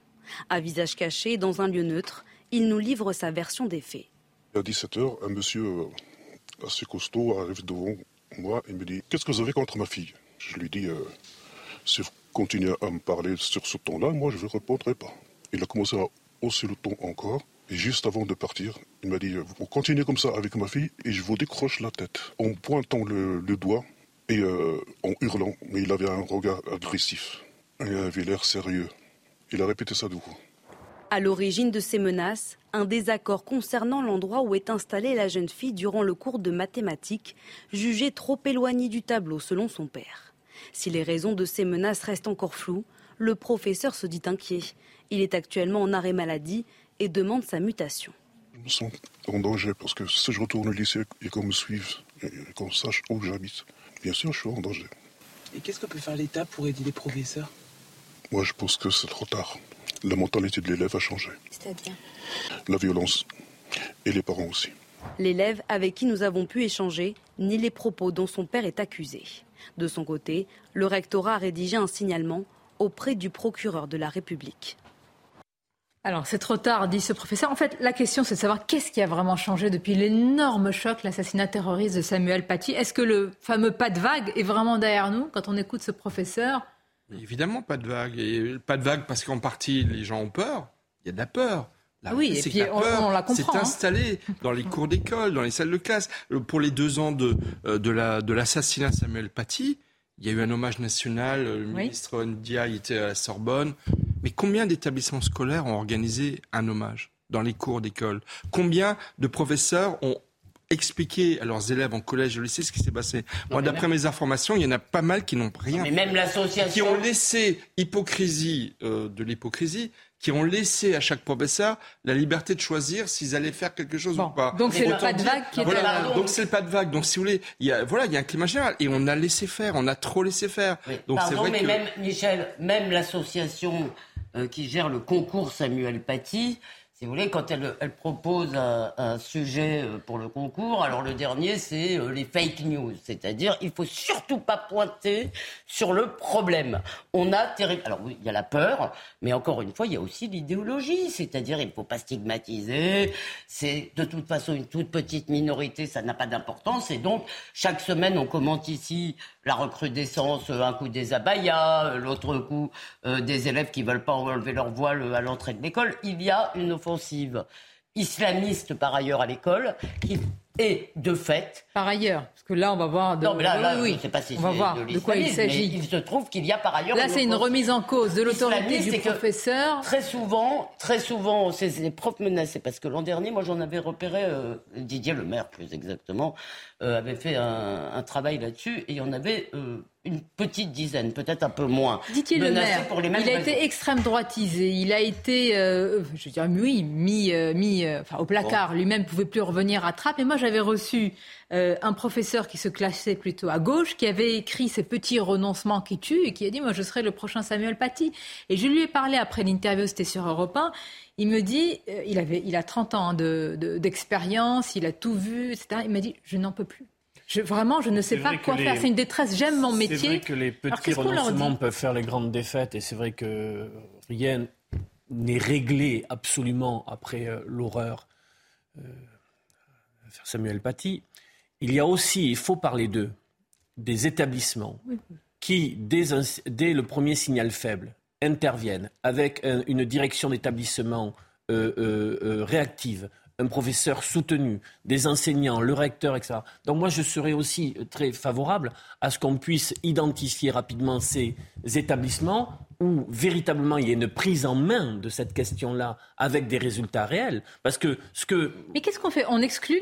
À visage caché, dans un lieu neutre, il nous livre sa version des faits. À 17h, un monsieur euh, assez costaud arrive devant moi et me dit Qu'est-ce que vous avez contre ma fille? Je lui dis euh, Si vous continuez à me parler sur ce ton-là, moi je ne répondrai pas. Il a commencé à hausser le ton encore. Et juste avant de partir, il m'a dit Vous continuez comme ça avec ma fille et je vous décroche la tête. En pointant le, doigt et euh, en hurlant, mais il avait un regard agressif. Il avait l'air sérieux. Il a répété ça deux fois. À l'origine de ces menaces, un désaccord concernant l'endroit où est installée la jeune fille durant le cours de mathématiques, jugé trop éloigné du tableau selon son père. Si les raisons de ces menaces restent encore floues, le professeur se dit inquiet. Il est actuellement en arrêt maladie et demande sa mutation. Je me sens en danger parce que si je retourne au lycée et qu'on me suive et qu'on sache où j'habite, bien sûr, je suis en danger. Et qu'est-ce que peut faire l'État pour aider les professeurs? Moi, je pense que c'est trop tard. La mentalité de l'élève a changé. C'est-à-dire? La violence. Et les parents aussi. L'élève avec qui nous avons pu échanger ni les propos dont son père est accusé. De son côté, le rectorat a rédigé un signalement auprès du procureur de la République. Alors, c'est trop tard, dit ce professeur. En fait, la question, c'est de savoir qu'est-ce qui a vraiment changé depuis l'énorme choc, l'assassinat terroriste de Samuel Paty. Est-ce que le fameux pas de vague est vraiment derrière nous quand on écoute ce professeur? Évidemment, pas de vague. Et pas de vague parce qu'en partie, les gens ont peur. Il y a de la peur. oui, et puis on, la comprend. C'est hein. installé dans les cours d'école, dans les salles de classe. Pour les deux ans de, euh, de l'assassinat de, de Samuel Paty, il y a eu un hommage national. Le ministre Ndia était à la Sorbonne. Mais combien d'établissements scolaires ont organisé un hommage dans les cours d'école? Combien de professeurs ont expliqué à leurs élèves en collège et au lycée ce qui s'est passé. Moi, d'après mes informations, il y en a pas mal qui n'ont rien. Mais même l'association. Qui ont laissé hypocrisie euh, de l'hypocrisie, qui ont laissé à chaque professeur la liberté de choisir s'ils allaient faire quelque chose ou pas. Donc c'est le pas de vague qui est voilà, Donc c'est le pas de vague. Donc si vous voulez, il y a, voilà, il y a un climat général et on a laissé faire, on a trop laissé faire. Donc Pardon, vrai mais même Michel, même l'association euh, qui gère le concours Samuel Paty, si vous voulez, quand elle, propose un, sujet euh, pour le concours, alors le dernier, c'est euh, les fake news. C'est-à-dire, il faut surtout pas pointer sur le problème. On a. Alors oui, il y a la peur, mais encore une fois, il y a aussi l'idéologie. C'est-à-dire, il ne faut pas stigmatiser. C'est de toute façon une toute petite minorité, ça n'a pas d'importance. Et donc, chaque semaine, on commente ici la recrudescence, un coup des abayas, l'autre coup euh, des élèves qui veulent pas enlever leur voile à l'entrée de l'école. Il y a une offensive islamiste par ailleurs à l'école qui Et de fait. Par ailleurs, parce que là, on va voir. De... Non, mais là, oui, sais pas si on va voir de, quoi il s'agit. Il se trouve qu'il y a par ailleurs. Là, c'est une remise en cause de l'autorité du professeur. Très souvent, très souvent, c'est les profs menacés. Parce que l'an dernier, moi, j'en avais repéré, euh, Didier Le Maire, plus exactement, euh, avait fait un, un travail là-dessus, et il y en avait. Euh, une petite dizaine, peut-être un peu moins. Dit-il le maire, pour les mêmes il a été extrême droitisé, il a été, euh, je veux dire, oui, mis, euh, mis euh, enfin, au placard, lui-même ne pouvait plus revenir à trappe. Et moi, j'avais reçu un professeur qui se classait plutôt à gauche, qui avait écrit ces petits renoncements qui tuent et qui a dit, moi, je serai le prochain Samuel Paty. Et je lui ai parlé après l'interview, c'était sur Europe 1. Il me dit, il, avait, il a 30 ans d'expérience, il a tout vu, etc. Il m'a dit, je n'en peux plus. Je, vraiment, je ne sais pas quoi faire. C'est une détresse. J'aime mon métier. C'est vrai que les petits renoncements peuvent faire les grandes défaites. Et c'est vrai que rien n'est réglé absolument après euh, l'horreur euh, Samuel Paty. Il y a aussi, il faut parler d'eux, des établissements qui, dès, dès, le premier signal faible, interviennent avec une direction d'établissement euh, euh réactive, un professeur soutenu, des enseignants, le recteur, etc. Donc moi, je serais aussi très favorable à ce qu'on puisse identifier rapidement ces établissements où véritablement il y a une prise en main de cette question-là avec des résultats réels. Parce que ce que... Mais qu'est-ce qu'on fait? On exclut...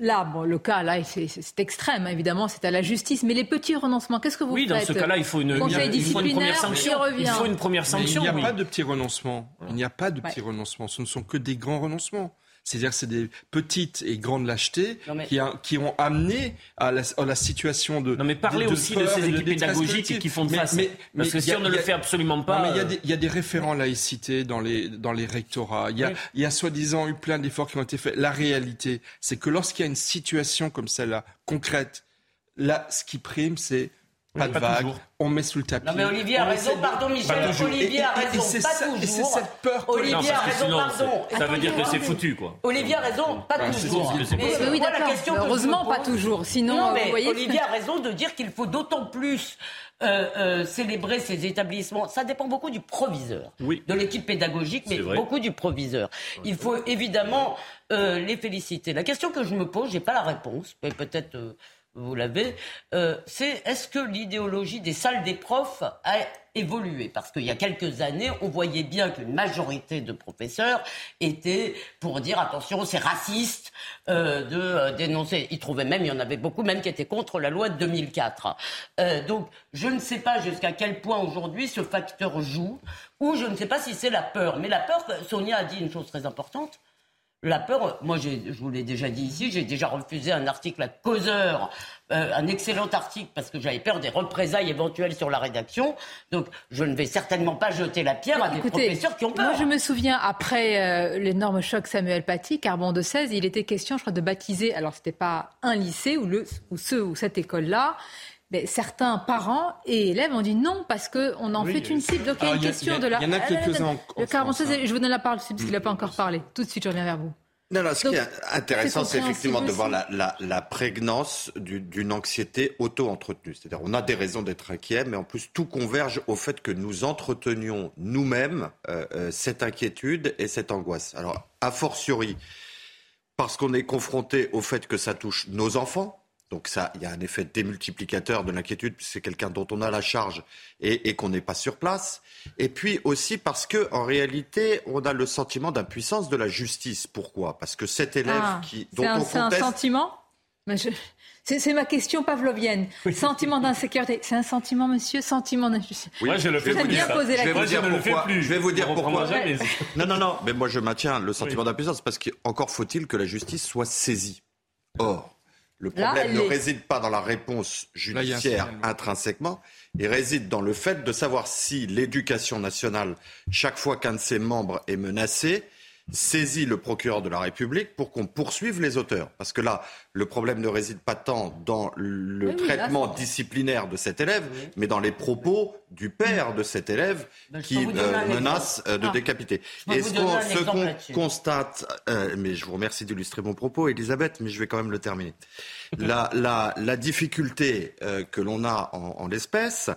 Là, bon, le cas, là, c'est extrême, évidemment, c'est à la justice. Mais les petits renoncements, qu'est-ce que vous faites Oui, dans ce cas-là, il faut une, il faut une première sanction. Il, faut une première sanction. il n'y a pas de petits renoncements. Il n'y a pas de petits renoncements. Ce ne sont que des grands renoncements. C'est-à-dire que c'est des petites et grandes lâchetés qui, qui, ont amené à la, situation de. Non, mais parlez aussi de ces équipes pédagogiques qui font face. Mais, Parce que si on ne le fait absolument pas. il, y a des, il y a des référents laïcité dans les, dans les rectorats. Il y a, il y a soi-disant eu plein d'efforts qui ont été faits. La réalité, c'est que lorsqu'il y a une situation comme celle-là, concrète, là, ce qui prime, c'est pas de vague, on met sous le tapis. Non mais Olivier a raison, pardon Michel, Olivier a raison, pas toujours. Et c'est cette peur Olivier a raison, pardon. Ça veut dire que c'est foutu, quoi. Olivier a raison, pas toujours. Mais oui, d'accord, heureusement pas toujours, sinon, non, mais Olivier a raison de dire qu'il faut d'autant plus euh, euh, célébrer ces établissements. Ça dépend beaucoup du proviseur, de l'équipe pédagogique, mais beaucoup du proviseur. Il faut évidemment euh, les féliciter. La question que je me pose, j'ai pas la réponse, mais peut-être vous l'avez, euh, c'est est-ce que l'idéologie des salles des profs a évolué? Parce qu'il y a quelques années, on voyait bien qu'une majorité de professeurs étaient pour dire attention, c'est raciste euh, de euh, dénoncer. Ils trouvaient même, il y en avait beaucoup même qui étaient contre la loi de 2004. donc, je ne sais pas jusqu'à quel point aujourd'hui ce facteur joue, ou je ne sais pas si c'est la peur. Mais la peur, Sonia a dit une chose très importante la peur, moi je vous l'ai déjà dit ici, j'ai déjà refusé un article à causeur, euh, un excellent article parce que j'avais peur des représailles éventuelles sur la rédaction. Donc je ne vais certainement pas jeter la pierre à des professeurs qui ont peur. Moi je me souviens après euh, l'énorme choc Samuel Paty, Carbon de 16, il était question je crois de baptiser, alors c'était pas un lycée ou, le, ou ceux ou cette école-là, mais certains parents et élèves ont dit non parce qu'on en fait une cible. Donc il y a une question de la. Il y en a quelques-uns. Le 46, hein. je vous donne la parole parce qu'il n'a pas encore parlé. Tout de suite, je reviens vers vous. Non, non, ce qui est intéressant, c'est effectivement de voir la, la, la prégnance d'une anxiété auto-entretenue. C'est-à-dire, on a des raisons d'être inquiet, mais en plus, tout converge au fait que nous entretenions nous-mêmes euh, euh, cette inquiétude et cette angoisse. Alors, a fortiori, parce qu'on est confronté au fait que ça touche nos enfants, donc ça, il y a un effet démultiplicateur de l'inquiétude, c'est quelqu'un dont on a la charge et, qu'on n'est pas sur place. Et puis aussi parce que, en réalité, on a le sentiment d'impuissance de la justice. Pourquoi? Parce que cet élève ah, qui, dont on C'est un sentiment? C'est ma question pavlovienne. Sentiment d'insécurité. C'est un sentiment, monsieur? Sentiment d'injustice. Oui, moi, je le fais plus. Bien poser la je vais vous dire pourquoi. Je vais vous dire pourquoi. Non, non, non. Mais moi, je maintiens le sentiment d'impuissance parce qu'encore faut-il que la justice soit saisie. Or, le problème ne réside pas dans la réponse judiciaire intrinsèquement, il réside dans le fait de savoir si l'éducation nationale, chaque fois qu'un de ses membres est menacé, saisit le procureur de la République pour qu'on poursuive les auteurs. Parce que là, le problème ne réside pas tant dans le traitement disciplinaire de cet élève, mais dans les propos du père de cet élève ben, qui euh, menace euh, de ah. décapiter. Et ce qu'on constate, euh, mais je vous remercie d'illustrer mon propos, Elisabeth, mais je vais quand même le terminer. La, la, la difficulté que l'on a en, en l'espèce,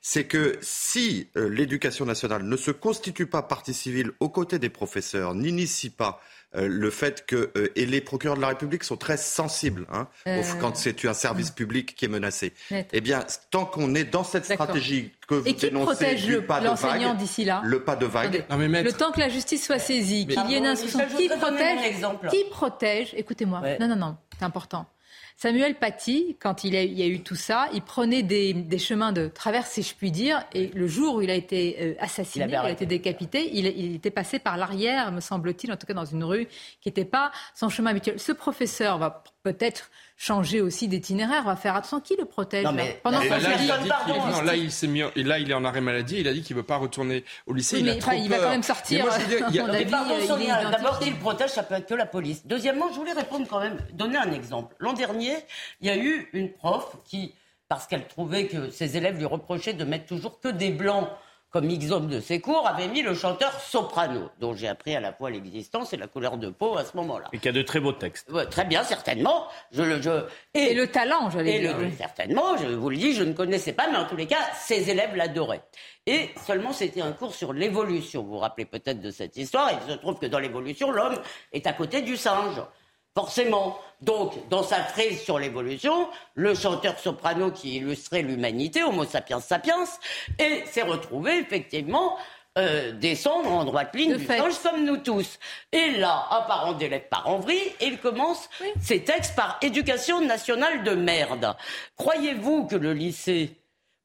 c'est que si l'éducation nationale ne se constitue pas partie civile aux côtés des professeurs, n'initie pas euh, le fait que euh, et les procureurs de la République sont très sensibles hein, quand c'est un service public qui est menacé. Eh bien, tant qu'on est dans cette stratégie que vous et qui protège l'enseignant d'ici là Le pas de vague. Le temps que la justice soit saisie, qu'il y ait une instruction qui protège, qui protège. Écoutez-moi. Non, non, non, c'est important. Samuel Paty, quand il, y a eu tout ça, il prenait des, chemins de traverse, si je puis dire, et le jour où il a été euh, assassiné, il, a été décapité, il, il était passé par l'arrière, me semble-t-il, en tout cas dans une rue qui n'était pas son chemin habituel. Ce professeur va peut-être changer aussi d'itinéraire. On va faire attention. Qui le protège non, mais, Pendant là, là, il non, là, il s'est mis, là, il est en arrêt maladie. Il a dit qu'il ne veut pas retourner au lycée. il, a trop il va quand même sortir. D'abord, s'il protège, ça peut être que la police. Deuxièmement, je voulais répondre quand même, donner un exemple. L'an dernier, il y a eu une prof qui, parce qu'elle trouvait que ses élèves lui reprochaient de mettre toujours que des blancs comme exemple de ses cours, avait mis le chanteur soprano, dont j'ai appris à la fois l'existence et la couleur de peau à ce moment-là. Et qui a de très beaux textes. très bien, certainement. Je, je, et, le talent, j'allais dire. certainement, je vous le dis, je ne connaissais pas, mais en tous les cas, ses élèves l'adoraient. Et seulement, c'était un cours sur l'évolution. Vous vous rappelez peut-être de cette histoire. Il se trouve que dans l'évolution, l'homme est à côté du singe. Forcément. Donc, dans sa frise sur l'évolution, le chanteur soprano qui illustrait l'humanité, Homo sapiens sapiens, et s'est retrouvé effectivement euh, descendre en droite ligne du singe comme nous tous. Et là, un parent d'élève part en vrille et il commence ses textes par éducation nationale de merde. Croyez-vous que le lycée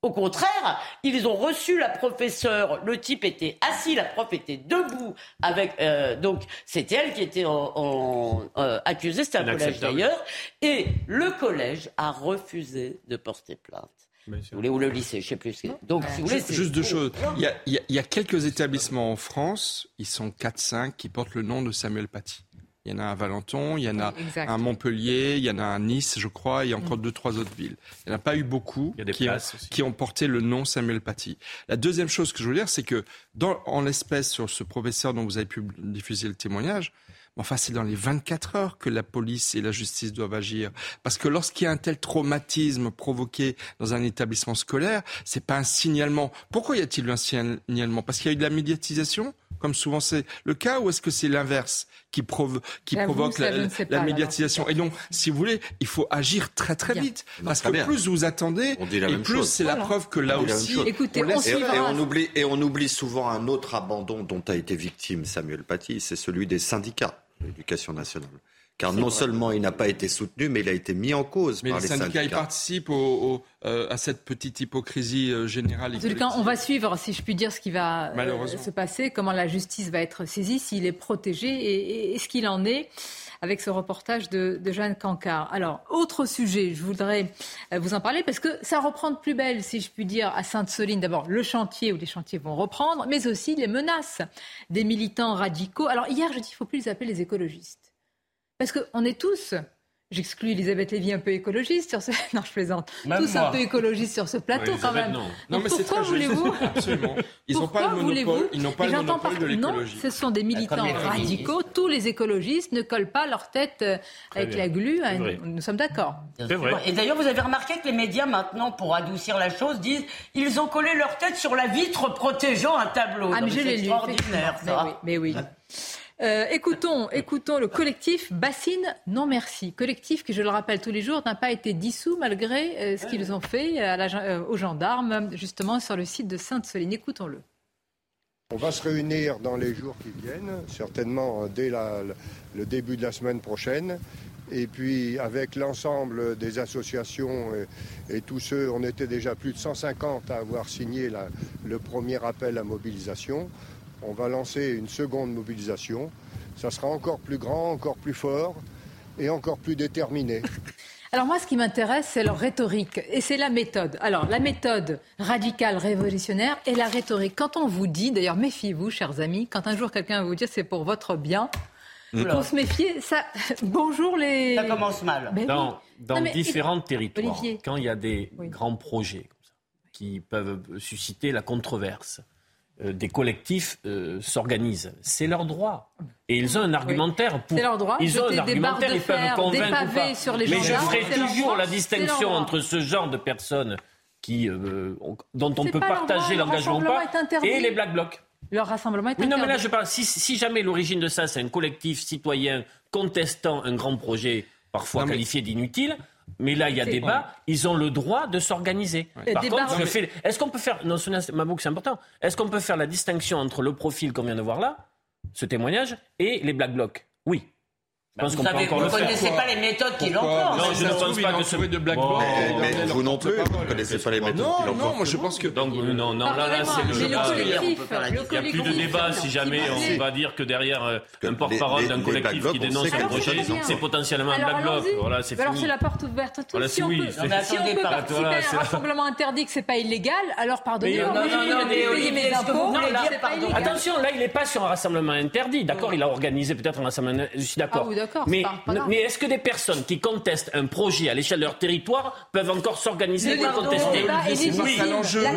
au contraire, ils ont reçu la professeure. Le type était assis, la prof était debout. Avec euh, donc c'était elle qui était en, euh, accusée, c'était un collège d'ailleurs, et le collège a refusé de porter plainte. Vous voulez, ou le lycée, je sais plus. Donc, si vous voulez, juste deux choses. Il y, a, il y, a, quelques établissements en France, ils sont 4-5 qui portent le nom de Samuel Paty. Il y en a à Valenton, il y en a à Montpellier, il y en a à Nice, je crois, il y a encore mm. deux, trois autres villes. Il n'y en a pas eu beaucoup qui, ont, qui, ont, porté le nom Samuel Paty. La deuxième chose que je veux dire, c'est que dans, en l'espèce sur ce professeur dont vous avez pu diffuser le témoignage, Enfin, c'est dans les 24 heures que la police et la justice doivent agir. Parce que lorsqu'il y a un tel traumatisme provoqué dans un établissement scolaire, c'est pas un signalement. Pourquoi y a-t-il eu un signalement? Parce qu'il y a eu de la médiatisation? Comme souvent c'est le cas, ou est-ce que c'est l'inverse qui, qui provoque la, médiatisation? Et donc, si vous voulez, il faut agir très très vite, parce que plus vous attendez, et plus c'est la preuve que là aussi, Écoutez, on, et, on oublie et on oublie souvent un autre abandon dont a été victime Samuel Paty, c'est celui des syndicats de l'éducation nationale. Car non seulement il n'a pas été soutenu, mais il a été mis en cause par les, syndicats. syndicats. Ils participent au, euh, à cette petite hypocrisie euh, générale. on va suivre, si je puis dire, ce qui va euh, se passer, comment la justice va être saisie, s'il est protégé et, ce qu'il en est avec ce reportage de, de, Jeanne Cancard. Alors, autre sujet, je voudrais vous en parler parce que ça reprend de plus belle, si je puis dire, à Sainte-Soline. D'abord, le chantier où les chantiers vont reprendre, mais aussi les menaces des militants radicaux. Alors, hier, je dis, il ne faut plus les appeler les écologistes. Parce qu'on est tous J'exclus Elisabeth Lévy un peu écologiste sur ce. Non, je plaisante. Tous un peu écologistes sur ce plateau quand même. Non, non mais c'est très voulez-vous Absolument. Ils n'ont pas le monopole. Ils n'ont pas le monopole de l'écologie. Non, ce sont des militants radicaux. Tous les écologistes ne collent pas leur tête euh, avec la glu. Hein, nous sommes d'accord. Et d'ailleurs, vous avez remarqué que les médias maintenant, pour adoucir la chose, disent ils ont collé leur tête sur la vitre protégeant un tableau. Ah, mais je l'ai lu. Extraordinaire, ça. Mais oui. Mais oui. Euh, écoutons, écoutons le collectif Bassine Non Merci. Collectif qui, je le rappelle tous les jours, n'a pas été dissous malgré euh, ce qu'ils ont fait euh, aux gendarmes, justement sur le site de Sainte-Soline. Écoutons-le. On va se réunir dans les jours qui viennent, certainement dès le début de la semaine prochaine. Et puis avec l'ensemble des associations et, tous ceux, on était déjà plus de 150 à avoir signé le premier appel à mobilisation on va lancer une seconde mobilisation. Ça sera encore plus grand, encore plus fort et encore plus déterminé. Alors moi, ce qui m'intéresse, c'est leur rhétorique et c'est la méthode. Alors la méthode radicale, révolutionnaire et la rhétorique. Quand on vous dit, d'ailleurs méfiez-vous, chers amis, quand un jour quelqu'un va vous dire c'est pour votre bien, il faut se méfier. Ça, bonjour les. Ça commence mal. Ben dans, différents territoires, quand il y a des grands projets qui peuvent susciter la controverse, des collectifs euh, s'organisent. C'est leur droit. Et ils ont un argumentaire pour. C'est leur droit. Ils ont un argumentaire, ils peuvent convaincre ou pas. Sur les Mais je ferai toujours la distinction entre ce genre de personnes qui, euh, dont on peut partager l'engagement ou pas et les Black Blocs. Leur rassemblement est oui, interdit. Non, mais là, je parle. Si, si jamais l'origine de ça, c'est un collectif citoyen contestant un grand projet, parfois qualifié d'inutile, mais là, il y a débat. Ils ont le droit de s'organiser. Par contre, je fais... est-ce qu'on peut faire. Non, Mabouk, c'est important. Est-ce qu'on peut faire la distinction entre le profil qu'on vient de voir là, ce témoignage, et les Black Blocs? Oui. Vous savez, vous ne connaissez pas les méthodes qui l'encorent. Non, je ne pense pas que ce de Black Bloc. Mais, vous non plus, vous ne connaissez pas les méthodes qui l'encorent. Non, moi je pense que. Donc, non, non, là, là, c'est le. Il n'y a plus de débat si jamais on va dire que derrière un porte-parole d'un collectif qui dénonce un projet, c'est potentiellement un Black Bloc. Voilà, c'est fini. Alors c'est la porte ouverte à tous. Si on peut participer à un rassemblement interdit que ce n'est pas illégal, alors pardonnez-moi. Non, non, non, pardon? Attention, là, il n'est pas sur un rassemblement interdit. D'accord, il a organisé peut-être un rassemblement. Je suis d'accord. Oui, d'accord. Mais mais est-ce que des personnes qui contestent un projet à l'échelle de leur territoire peuvent encore s'organiser pour contester Oui,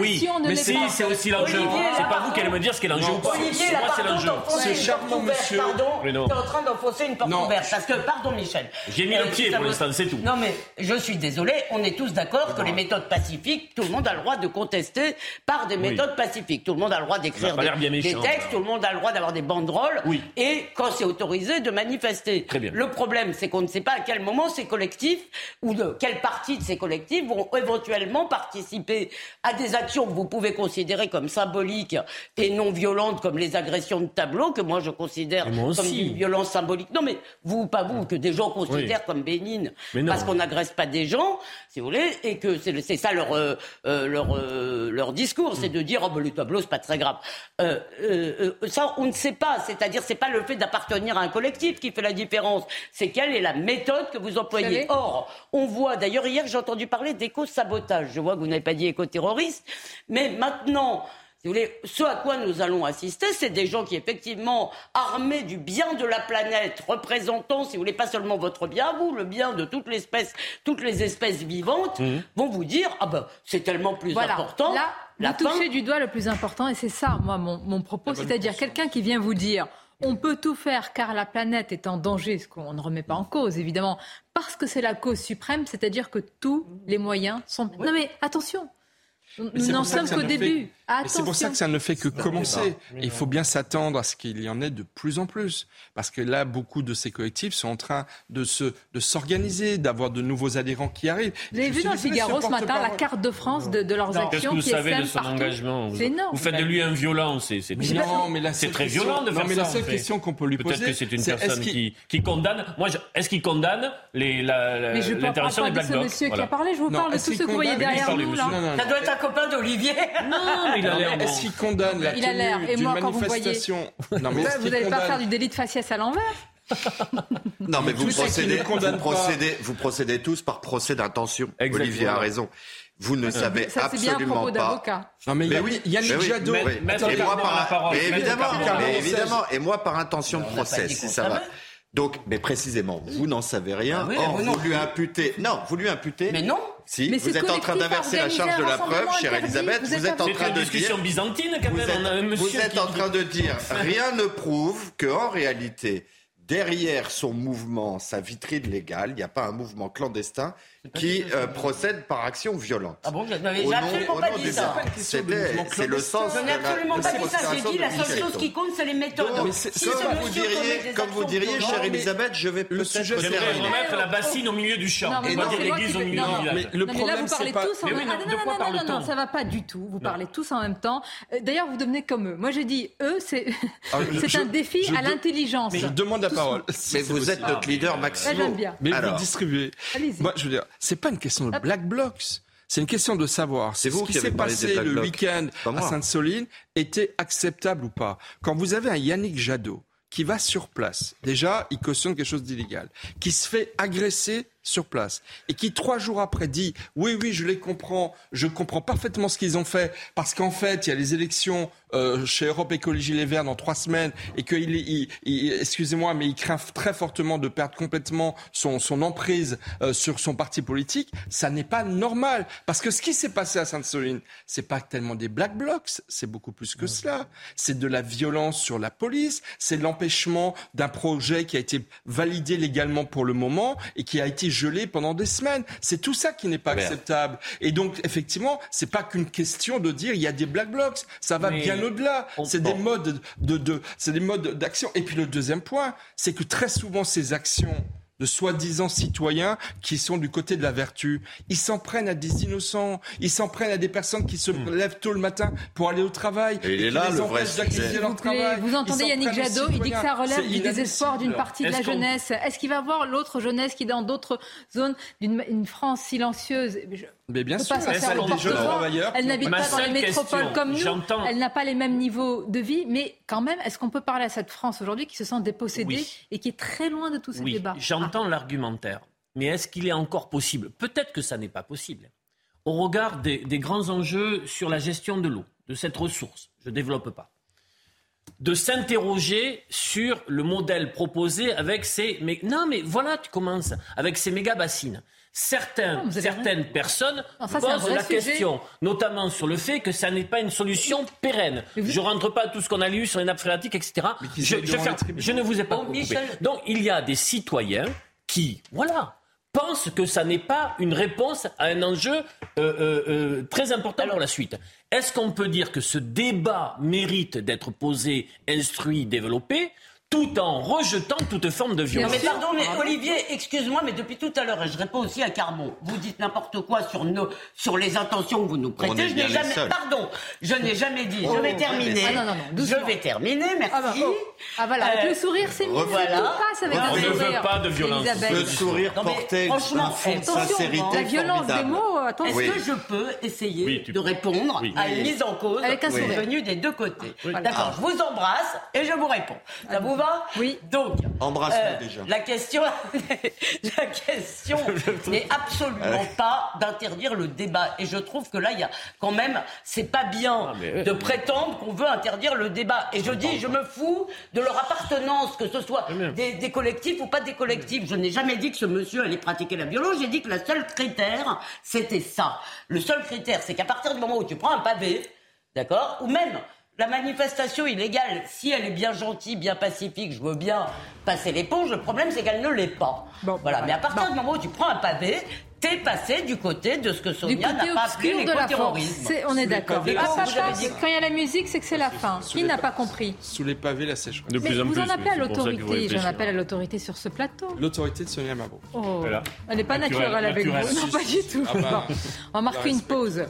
oui. Mais c'est aussi l'enjeu. C'est pas vous qui allez me dire ce qu'est l'enjeu ou pas. Olivier, moi, c'est l'enjeu. C'est charmant, monsieur. Pardon, en train d'enfoncer une porte ouverte. Parce que, pardon, Michel. J'ai mis le pied pour l'instant, c'est tout. Non, mais je suis désolé, on est tous d'accord que les méthodes pacifiques, tout le monde a le droit de contester par des méthodes pacifiques. Tout le monde a le droit d'écrire des textes, tout le monde a le droit d'avoir des banderoles. Et quand c'est autorisé, de manifester. Le problème, c'est qu'on ne sait pas à quel moment ces collectifs ou de quelle partie de ces collectifs vont éventuellement participer à des actions que vous pouvez considérer comme symboliques et non violentes, comme les agressions de tableaux, que moi je considère comme une violence symbolique. Non, mais vous, pas vous, que des gens considèrent comme bénignes, parce qu'on n'agresse pas des gens, si vous voulez, et que c'est ça leur, euh, euh, leur, euh, leur discours, c'est de dire oh, ben, le tableau, c'est pas très grave. ça, on ne sait pas, c'est-à-dire, c'est pas le fait d'appartenir à un collectif qui fait la différence, c'est quelle est la méthode que vous employez. Or, on voit, d'ailleurs, hier, j'ai entendu parler d'éco-sabotage. Je vois que vous n'avez pas dit éco-terroriste, mais maintenant, si vous voulez, ce à quoi nous allons assister, c'est des gens qui, effectivement, armés du bien de la planète, représentant, si vous voulez, pas seulement votre bien, vous, le bien de toutes les espèces, toutes les espèces vivantes, mmh. vont vous dire, ah ben, c'est tellement plus important. Là, la vous touchez du doigt le plus important, et c'est ça, moi, mon, mon propos, c'est-à-dire quelqu'un qui vient vous dire, on peut tout faire car la planète est en danger, ce qu'on ne remet pas en cause évidemment, parce que c'est la cause suprême, c'est-à-dire que tous les moyens sont... Non mais attention, nous n'en sommes qu'au début. C'est pour ça que ça ne fait que commencer. il faut bien s'attendre à ce qu'il y en ait de plus en plus. Parce que là, beaucoup de ces collectifs sont en train de se, de s'organiser, d'avoir de nouveaux adhérents qui arrivent. Vous avez vu dans le Figaro ce matin la carte de France de, de leurs actions Qu'est-ce que vous savez de son engagement vous, énorme. vous faites de lui un violent, c'est Non, mais là, c'est très violent de faire non, mais la seule question qu'on peut lui poser, peut-être que c'est une personne qui, qui condamne. Moi, est-ce qu'il condamne l'intervention des Black Blocs? monsieur qui a parlé. Je vous parle de tous ceux que vous voyez derrière nous. Ça doit être un copain d'Olivier. Non, il a l'air. Est-ce qu'il condamne la il a l'air. Et moi, quand vous voyez, non, mais vous n'allez pas faire du délit de faciès à l'envers. non, mais vous procédez, vous, procédez, vous procédez tous par procès d'intention. Olivier a raison. Vous ne savez ça, absolument bien pas. Non mais, mais oui, Yannick oui, Jadot. Mais, mais, et moi par, mais évidemment, mais évidemment, et moi par intention de procès, si ça va. Donc, mais précisément, vous n'en savez rien. Ah oui, Or, vous lui imputez. Non, vous lui imputez. Mais non. Si, mais vous êtes en train d'inverser la charge de la preuve, chère Elisabeth. Vous êtes en train de discussion byzantine quand même. Vous êtes en train de dire rien ne prouve qu'en réalité, derrière son mouvement, sa vitrine légale, il n'y a pas un mouvement clandestin qui euh, procède par action violente. Ah bon, je n'avais absolument pas dit ça. C'est le sens. Je n'ai absolument pas dit ça. J'ai dit la seule chose qui compte, c'est les méthodes. comme, vous diriez, comme vous diriez, chère Elisabeth, je vais peut-être J'aimerais remettre la bassine au milieu du champ. Et pas l'église au milieu du village. Le problème, vous parlez tous en même temps. Non, non, non, ça va pas du tout. Vous parlez tous en même temps. D'ailleurs, vous devenez comme eux. Moi, j'ai dit eux, c'est un défi à l'intelligence. Je demande la parole. Mais vous êtes notre leader, Maxime. Mais vous distribuez. Moi, je veux dire, c'est pas une question de black blocs. C'est une question de savoir si ce qui, s'est passé le week-end à Sainte-Soline était acceptable ou pas. Quand vous avez un Yannick Jadot qui va sur place, déjà, il cautionne quelque chose d'illégal, qui se fait agresser sur place. Et qui trois jours après dit oui oui je les comprends. Je comprends parfaitement ce qu'ils ont fait. Parce qu'en fait il y a les élections euh, chez Europe Écologie Les Verts dans trois semaines et qu'il il, il, excusez-moi mais il craint très fortement de perdre complètement son, son emprise euh, sur son parti politique. Ça n'est pas normal. Parce que ce qui s'est passé à Sainte-Soline c'est pas tellement des black blocs. C'est beaucoup plus que cela. C'est de la violence sur la police. C'est l'empêchement d'un projet qui a été validé légalement pour le moment et qui a été gelé pendant des semaines. C'est tout ça qui n'est pas acceptable. Et donc, effectivement, c'est pas qu'une question de dire il y a des black blocs. Ça va bien au-delà. C'est des modes de, de c'est des modes d'action. Et puis le deuxième point, c'est que très souvent ces actions de soi-disant citoyens qui sont du côté de la vertu. Ils s'en prennent à des innocents, ils s'en prennent à des personnes qui se hmm. lèvent tôt le matin pour aller au travail. Et, il est là le vrai sujet. Vous entendez Yannick Jadot, il dit que ça relève du désespoir d'une partie de la jeunesse. Est-ce qu'il va voir l'autre jeunesse qui, dans d'autres zones d'une France silencieuse? Mais bien sûr, elle n'habite pas dans les métropoles comme nous. Elle n'a pas les mêmes niveaux de vie. Mais quand même, est-ce qu'on peut parler à cette France aujourd'hui qui se sent dépossédée et qui est très loin de tous ces oui, débats? J'entends l'argumentaire. Mais est-ce qu'il est encore possible? Peut-être que ça n'est pas possible. Au regard des, grands enjeux sur la gestion de l'eau, de cette ressource, je ne développe pas, de s'interroger sur le modèle proposé avec ces... Mais, non, mais voilà, tu commences avec ces bassines certaines personnes posent la question, notamment sur le fait que ça n'est pas une solution pérenne. Je ne rentre pas à tout ce qu'on a lu sur les nappes phréatiques, etc. Je, je, ne vous ai pas oh, Donc il y a des citoyens qui, voilà, pensent que ça n'est pas une réponse à un enjeu euh, euh, euh, très important pour la suite. Est-ce qu'on peut dire que ce débat mérite d'être posé, instruit, développé? Tout en rejetant toute forme de violence. mais pardon, mais Olivier, excuse-moi, mais depuis tout à l'heure, et je réponds aussi à Carbon, vous dites n'importe quoi sur, nos, sur les intentions que vous nous prêtez. Je n'ai jamais, pardon, je n'ai jamais dit. je vais terminer. Ah, non, non, non, je vais terminer, merci. Ah, bah, oh. ah voilà, avec le sourire, c'est mieux. Voilà. Passe avec on ne veut pas de violence. Le sourire portait un fond de sincérité La violence des mots, attention. Est-ce que je peux essayer de répondre à une mise en cause avec un sourire venu des deux côtés D'accord, je vous embrasse et je vous réponds. Vous va oui. Donc, euh, déjà. La question, la question n'est absolument pas d'interdire le débat. Et je trouve que là, il y a quand même, c'est pas bien ah, de prétendre qu'on veut interdire le débat. Et je dis, je me fous de leur appartenance, que ce soit des, collectifs ou pas des collectifs. Je n'ai jamais dit que ce monsieur allait pratiquer la violence. J'ai dit que le seul critère, c'était ça. Le seul critère, c'est qu'à partir du moment où tu prends un pavé, d'accord, ou même la manifestation illégale, si elle est bien gentille, bien pacifique, je veux bien passer l'éponge. Le problème, c'est qu'elle ne l'est pas. voilà. Mais à partir du moment où tu prends un pavé, t'es passé du côté de ce que Sonia n'a pas appelé l'éco-terrorisme. On est d'accord. Quand il y a la musique, c'est que c'est la fin. Qui n'a pas compris Sous les pavés, la sécheresse. De plus en vous en appelez à l'autorité. J'en appelle à l'autorité sur ce plateau. L'autorité de Sonia Mabrouk. Oh. Elle n'est pas naturelle avec vous. Non, pas du tout. Ah bah. On va marquer une pause.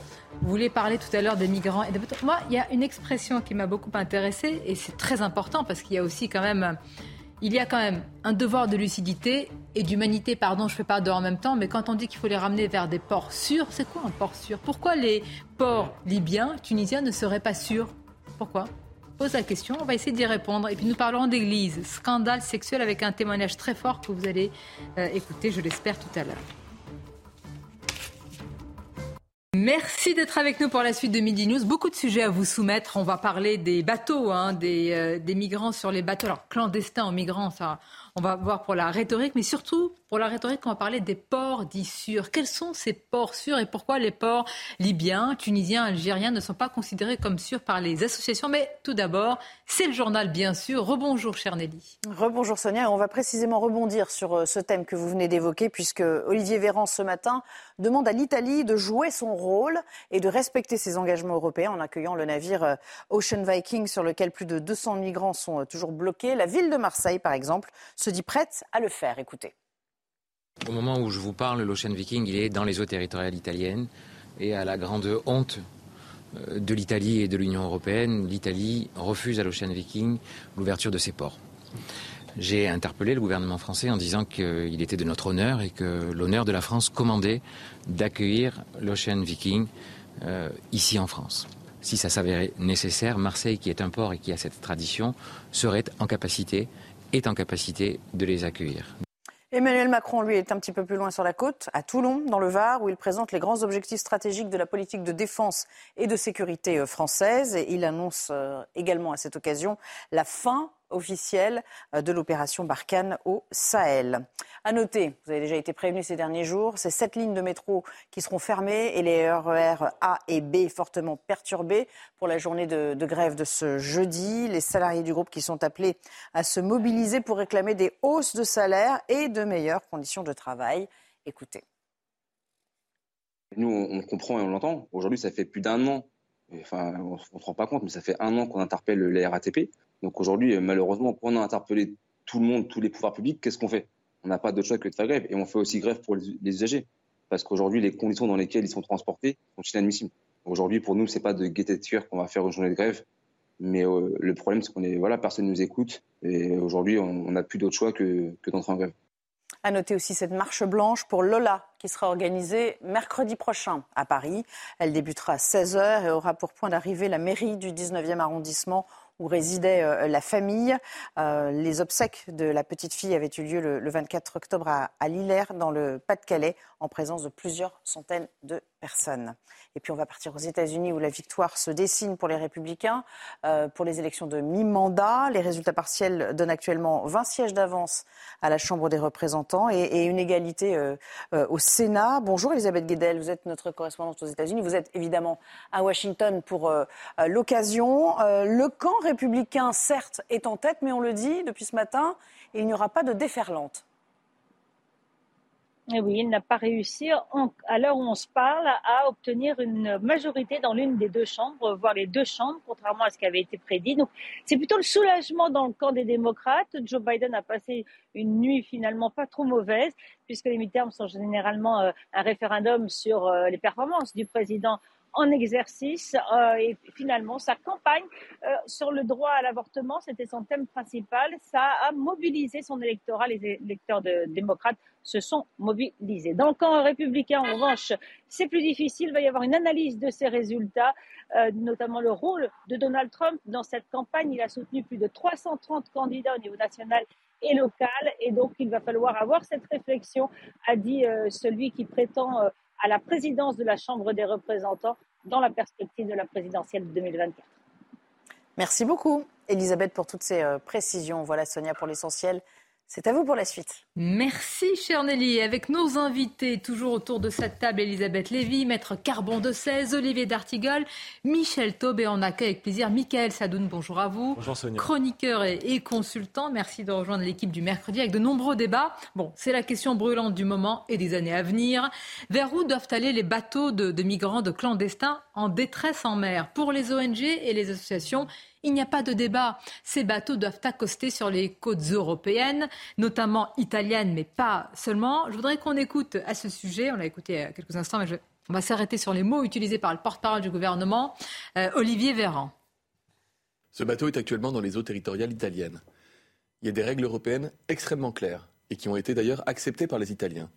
Vous voulez parler tout à l'heure des migrants Moi, il y a une expression qui m'a beaucoup intéressée et c'est très important parce qu'il y a aussi quand même, il y a quand même un devoir de lucidité et d'humanité. Pardon, je fais pas deux en même temps, mais quand on dit qu'il faut les ramener vers des ports sûrs, c'est quoi un port sûr? Pourquoi les ports libyens, tunisiens ne seraient pas sûrs? Pourquoi? Pose la question, on va essayer d'y répondre. Et puis nous parlerons d'église, scandale sexuel avec un témoignage très fort que vous allez euh, écouter, je l'espère, tout à l'heure. Merci d'être avec nous pour la suite de Midi News. Beaucoup de sujets à vous soumettre. On va parler des bateaux, hein, des, euh, des, migrants sur les bateaux. Alors, clandestins aux migrants, ça, on va voir pour la rhétorique, mais surtout pour la rhétorique, on va parler des ports dits sûrs. Quels sont ces ports sûrs et pourquoi les ports libyens, tunisiens, algériens ne sont pas considérés comme sûrs par les associations? Mais tout d'abord, c'est le journal, bien sûr. Rebonjour, cher Nelly. Rebonjour, Sonia. On va précisément rebondir sur euh, ce thème que vous venez d'évoquer, puisque Olivier Véran, ce matin, demande à l'Italie de jouer son rôle et de respecter ses engagements européens en accueillant le navire euh, Ocean Viking, sur lequel plus de 200 migrants sont euh, toujours bloqués. La ville de Marseille, par exemple, se dit prête à le faire. Écoutez. Au moment où je vous parle, l'Ocean Viking, est dans les eaux territoriales italiennes et à la grande honte euh, de l'Italie et de l'Union européenne, l'Italie refuse à l'Ocean Viking l'ouverture de ses ports. J'ai interpellé le gouvernement français en disant qu'il était de notre honneur et que l'honneur de la France commandait d'accueillir l'Ocean Viking euh, ici en France. Si ça s'avérait nécessaire, Marseille, qui est un port et qui a cette tradition, serait en capacité, est en capacité de les accueillir. Emmanuel Macron, lui, est un petit peu plus loin sur la côte, à Toulon, dans le Var, où il présente les grands objectifs stratégiques de la politique de défense et de sécurité euh, française. Et il annonce euh, également à cette occasion la fin officielle euh, de l'opération Barkhane au Sahel. À noter, vous avez déjà été prévenu ces derniers jours, ces sept lignes de métro qui seront fermées et les RER e A et B fortement perturbés pour la journée de, de, grève de ce jeudi. Les salariés du groupe qui sont appelés à se mobiliser pour réclamer des hausses de salaire et de meilleures conditions de travail. Écoutez. Nous, on comprend et on l'entend. Aujourd'hui, ça fait plus d'un an. Enfin, on ne se rend pas compte, mais ça fait un an qu'on interpelle les RATP. Donc aujourd'hui, malheureusement, quand on a interpellé tout le monde, tous les pouvoirs publics, qu'est-ce qu'on fait? On n'a pas d'autre choix que de faire grève. Et on fait aussi grève pour les usagers. Parce qu'aujourd'hui, les conditions dans lesquelles ils sont transportés sont inadmissibles. Aujourd'hui, pour nous, c'est pas de gaieté de cœur qu'on va faire une journée de grève. Mais euh, le problème, c'est qu'on est, voilà, personne ne nous écoute. Et aujourd'hui, on n'a plus d'autre choix que, que d'entrer en grève. À noter aussi cette marche blanche pour Lola qui sera organisée mercredi prochain à Paris. Elle débutera à 16h et aura pour point d'arrivée la mairie du 19e arrondissement où résidait euh, la famille. Euh, les obsèques de la petite fille avaient eu lieu le, 24 octobre à, à dans le Pas-de-Calais, en présence de plusieurs centaines de Et puis on va partir aux États-Unis où la victoire se dessine pour les républicains euh, pour les élections de mi-mandat. Les résultats partiels donnent actuellement 20 sièges d'avance à la Chambre des représentants et, une égalité euh, euh, au Sénat. Bonjour Elisabeth Guedel, vous êtes notre correspondante aux États-Unis. Vous êtes évidemment à Washington pour l'occasion. le camp républicain, certes, est en tête, mais on le dit depuis ce matin, il n'y aura pas de déferlante. Et eh oui, il n'a pas réussi, à l'heure où on se parle, à obtenir une majorité dans l'une des deux chambres, voire les deux chambres, contrairement à ce qui avait été prédit. Donc, c'est plutôt le soulagement dans le camp des démocrates. Joe Biden a passé une nuit finalement pas trop mauvaise, puisque les midterms sont généralement euh, un référendum sur euh, les performances du président en exercice euh, et finalement sa campagne euh, sur le droit à l'avortement, c'était son thème principal. Ça a mobilisé son électorat. Les électeurs de, démocrates se sont mobilisés. Dans le camp républicain, en revanche, c'est plus difficile. Il va y avoir une analyse de ces résultats, euh, notamment le rôle de Donald Trump dans cette campagne. Il a soutenu plus de 330 candidats au niveau national et local. Et donc, il va falloir avoir cette réflexion, a dit celui qui prétend à la présidence de la Chambre des représentants dans la perspective de la présidentielle de 2024. Merci beaucoup, Elisabeth, pour toutes ces euh, précisions. Voilà, Sonia, pour l'essentiel. C'est à vous pour la suite. Merci, cher Nelly. Avec nos invités, toujours autour de cette table, Elisabeth Lévy, Maître Carbon de 16, Olivier D'Artigol, Michel Taube et on accueille avec plaisir Michael Sadoun. Bonjour à vous. Bonjour Sonia. Chroniqueur et, consultant. Merci de rejoindre l'équipe du mercredi avec de nombreux débats. Bon, c'est la question brûlante du moment et des années à venir. Vers où doivent aller les bateaux de, de migrants, de clandestins en détresse en mer? Pour les ONG et les associations, il n'y a pas de débat. Ces bateaux doivent accoster sur les côtes européennes, notamment italiennes, mais pas seulement. Je voudrais qu'on écoute à ce sujet, on l'a écouté il y a quelques instants, mais on va s'arrêter sur les mots utilisés par le porte-parole du gouvernement, euh, Olivier Véran. Ce bateau est actuellement dans les eaux territoriales italiennes. Il y a des règles européennes extrêmement claires et qui ont été d'ailleurs acceptées par les Italiens,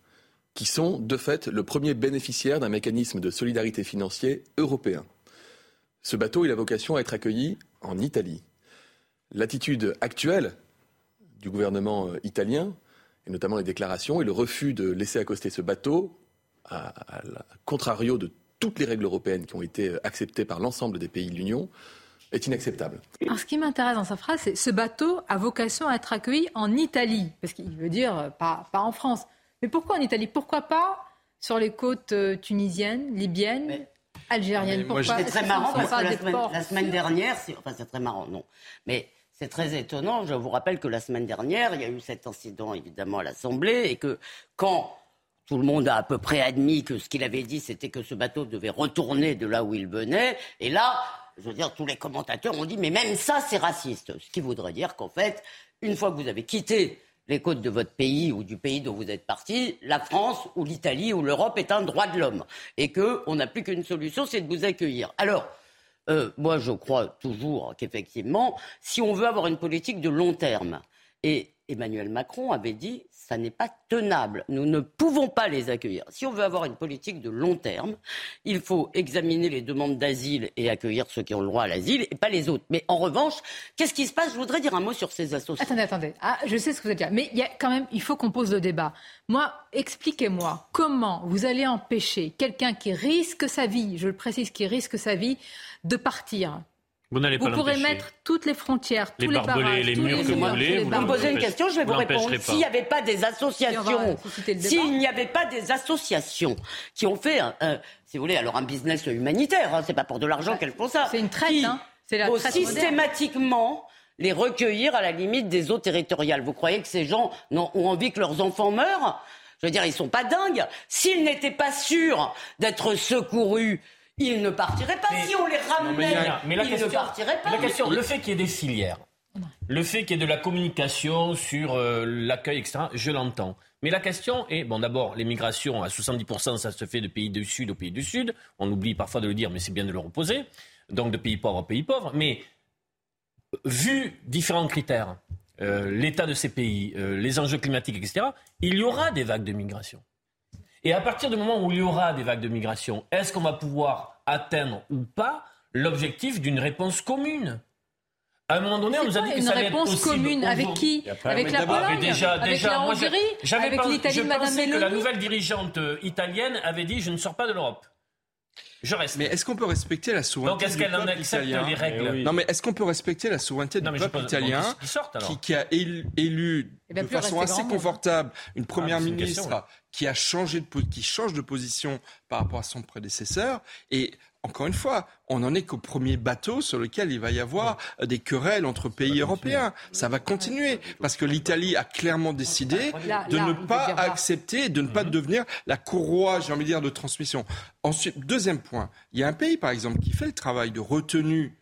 qui sont de fait le premier bénéficiaire d'un mécanisme de solidarité financier européen. Ce bateau, il a vocation à être accueilli en Italie. L'attitude actuelle du gouvernement euh, italien, et notamment les déclarations et le refus de laisser accoster ce bateau, à, contrario de toutes les règles européennes qui ont été euh, acceptées par l'ensemble des pays de l'Union, est inacceptable. ce qui m'intéresse dans sa phrase, c'est ce bateau a vocation à être accueilli en Italie, parce qu'il veut dire euh, pas, pas en France. Mais pourquoi en Italie? Pourquoi pas sur les côtes tunisiennes, libyennes? Algérienne. C'est très marrant parce que la semaine, dernière, enfin c'est très marrant, non, mais c'est très étonnant. Je vous rappelle que la semaine dernière, il y a eu cet incident évidemment à l'Assemblée et que quand tout le monde a à peu près admis que ce qu'il avait dit, c'était que ce bateau devait retourner de là où il venait, et là, je veux dire, tous les commentateurs ont dit, mais même ça, c'est raciste. Ce qui voudrait dire qu'en fait, une fois que vous avez quitté les côtes de votre pays ou du pays dont vous êtes parti, la France ou l'Italie ou l'Europe est un droit de l'homme et qu'on n'a plus qu'une solution, c'est de vous accueillir. Alors, euh, moi, je crois toujours qu'effectivement, si on veut avoir une politique de long terme, et Emmanuel Macron avait dit ça n'est pas tenable. Nous ne pouvons pas les accueillir. Si on veut avoir une politique de long terme, il faut examiner les demandes d'asile et accueillir ceux qui ont le droit à l'asile et pas les autres. Mais en revanche, qu'est-ce qui se passe? Je voudrais dire un mot sur ces associations. Attendez, attendez. Ah, je sais ce que vous allez dire. Mais quand même, il faut qu'on pose le débat. Moi, expliquez-moi comment vous allez empêcher quelqu'un qui risque sa vie, je le précise, qui risque sa vie, de partir vous n'allez pas Vous pourrez mettre toutes les frontières, tous les, barrages, les murs que vous voulez. Vous me posez une question, je vais vous répondre. S'il n'y avait pas des associations, s'il n'y avait pas des associations qui ont fait, si vous voulez, alors un business humanitaire, hein, c'est pas pour de l'argent qu'elles font ça. C'est une traite, hein. C'est la traite systématiquement les recueillir à la limite des eaux territoriales. Vous croyez que ces gens ont envie que leurs enfants meurent? Je veux dire, ils sont pas dingues. S'ils n'étaient pas sûrs d'être secourus, ils ne partiraient pas. si on les ramenait, mais, ils ne partiraient pas. La question, le fait qu'il y ait des filières, le fait qu'il y ait de la communication sur euh, l'accueil, etc., je l'entends. Mais la question est, bon d'abord, les migrations, à 70%, ça se fait de pays du Sud au pays du Sud. On oublie parfois de le dire, mais c'est bien de le reposer. Donc de pays pauvres à pays pauvres. Mais vu différents critères, euh, l'état de ces pays, euh, les enjeux climatiques, etc., il y aura des vagues de migration. Et à partir du moment où il y aura des vagues de migration, est-ce qu'on va pouvoir atteindre ou pas l'objectif d'une réponse commune? À un moment donné, on nous a dit que ça allait être Une réponse commune avec qui? Avec la Pologne déjà, Avec déjà, la Hongrie Avec l'Italie de Madame Mélanie que la Meloni nouvelle dirigeante italienne avait dit je ne sors pas de l'Europe. Je reste. Mais est-ce qu'on peut respecter la souveraineté Donc, est-ce qu'elle en accepte les règles Non, mais est-ce qu'on peut respecter la souveraineté Non, du peuple italien bon, qu'ils sortent, alors. qui, qui a élu, Il va de façon assez grand confortable une première Ah, c'est une ministre question, ouais. qui a changé de qui change de position par rapport à son prédécesseur et encore une fois, on n'en est qu'au premier bateau sur lequel il va y avoir des querelles entre pays européens. Ça va continuer parce que l'Italie a clairement décidé Là- de là, ne pas accepter, de ne pas devenir la courroie, j'ai envie de dire, de transmission. Ensuite, deuxième point, il y a un pays, par exemple, qui fait le travail de retenue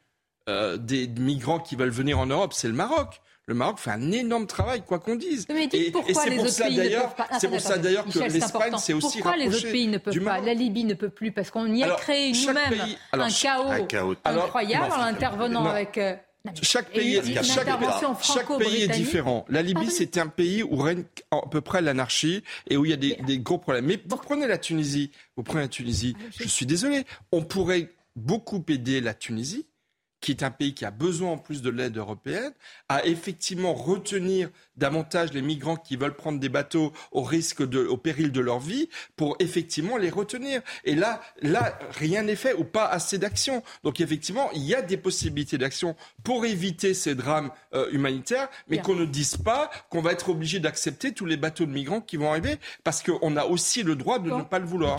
euh, des migrants qui veulent venir en Europe, c'est le Maroc. Le Maroc fait un énorme travail, quoi qu'on dise. Mais dites Et- et pourquoi les pour autres pays ne peuvent pas c'est pour ça d'ailleurs que Michel, c'est l'Espagne important. s'est aussi Pourquoi les autres pays ne peuvent pas. La Libye ne peut plus parce qu'on y a Alors, créé nous-mêmes un chaos, un chaos. Alors, incroyable en intervenant non. avec euh, Chaque pays, une- une chaque, intervention chaque pays est différent. La Libye, c'est un pays où règne à peu près l'anarchie et où il y a des, des gros problèmes. Mais vous prenez la Tunisie, vous prenez la Tunisie, je suis désolé, on pourrait beaucoup aider la Tunisie qui est un pays qui a besoin en plus de l'aide européenne, à effectivement retenir davantage les migrants qui veulent prendre des bateaux au risque de, au péril de leur vie, pour effectivement les retenir. Et là, là, rien n'est fait ou pas assez d'action. Donc effectivement, il y a des possibilités d'action pour éviter ces drames euh, humanitaires, mais qu'on ne dise pas qu'on va être obligé d'accepter tous les bateaux de migrants qui vont arriver, parce qu'on a aussi le droit de Bon. ne pas le vouloir.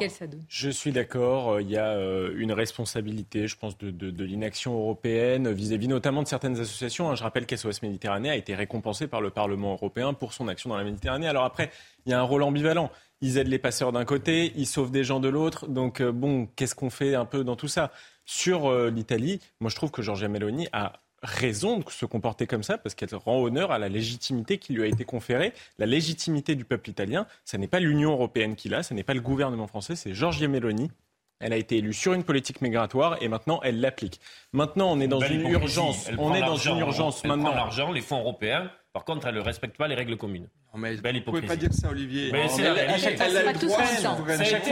Je suis d'accord, euh, il y a euh, une responsabilité, je pense, de, de- de l'inaction européenne vis-à-vis notamment de certaines associations. Je rappelle qu'SOS Méditerranée a été récompensé par le Parlement européen pour son action dans la Méditerranée. Alors après, il y a un rôle ambivalent. Ils aident les passeurs d'un côté, ils sauvent des gens de l'autre. Donc euh, bon, qu'est-ce qu'on fait un peu dans tout ça? Sur euh, l'Italie, moi je trouve que Giorgia Meloni a raison de se comporter comme ça parce qu'elle rend honneur à la légitimité qui lui a été conférée. La légitimité du peuple italien, ce n'est pas l'Union européenne qui l'a, ce n'est pas le gouvernement français, c'est Giorgia Meloni. Elle a été élue sur une politique migratoire et maintenant elle l'applique. Maintenant, on est dans une urgence. On est dans une urgence elle maintenant. prend l'argent, les fonds européens. Par contre, elle ne respecte pas les règles communes. Non, mais Belle vous pouvez hypocrisie. pas dire ça, Olivier. Mais c'est la été fois,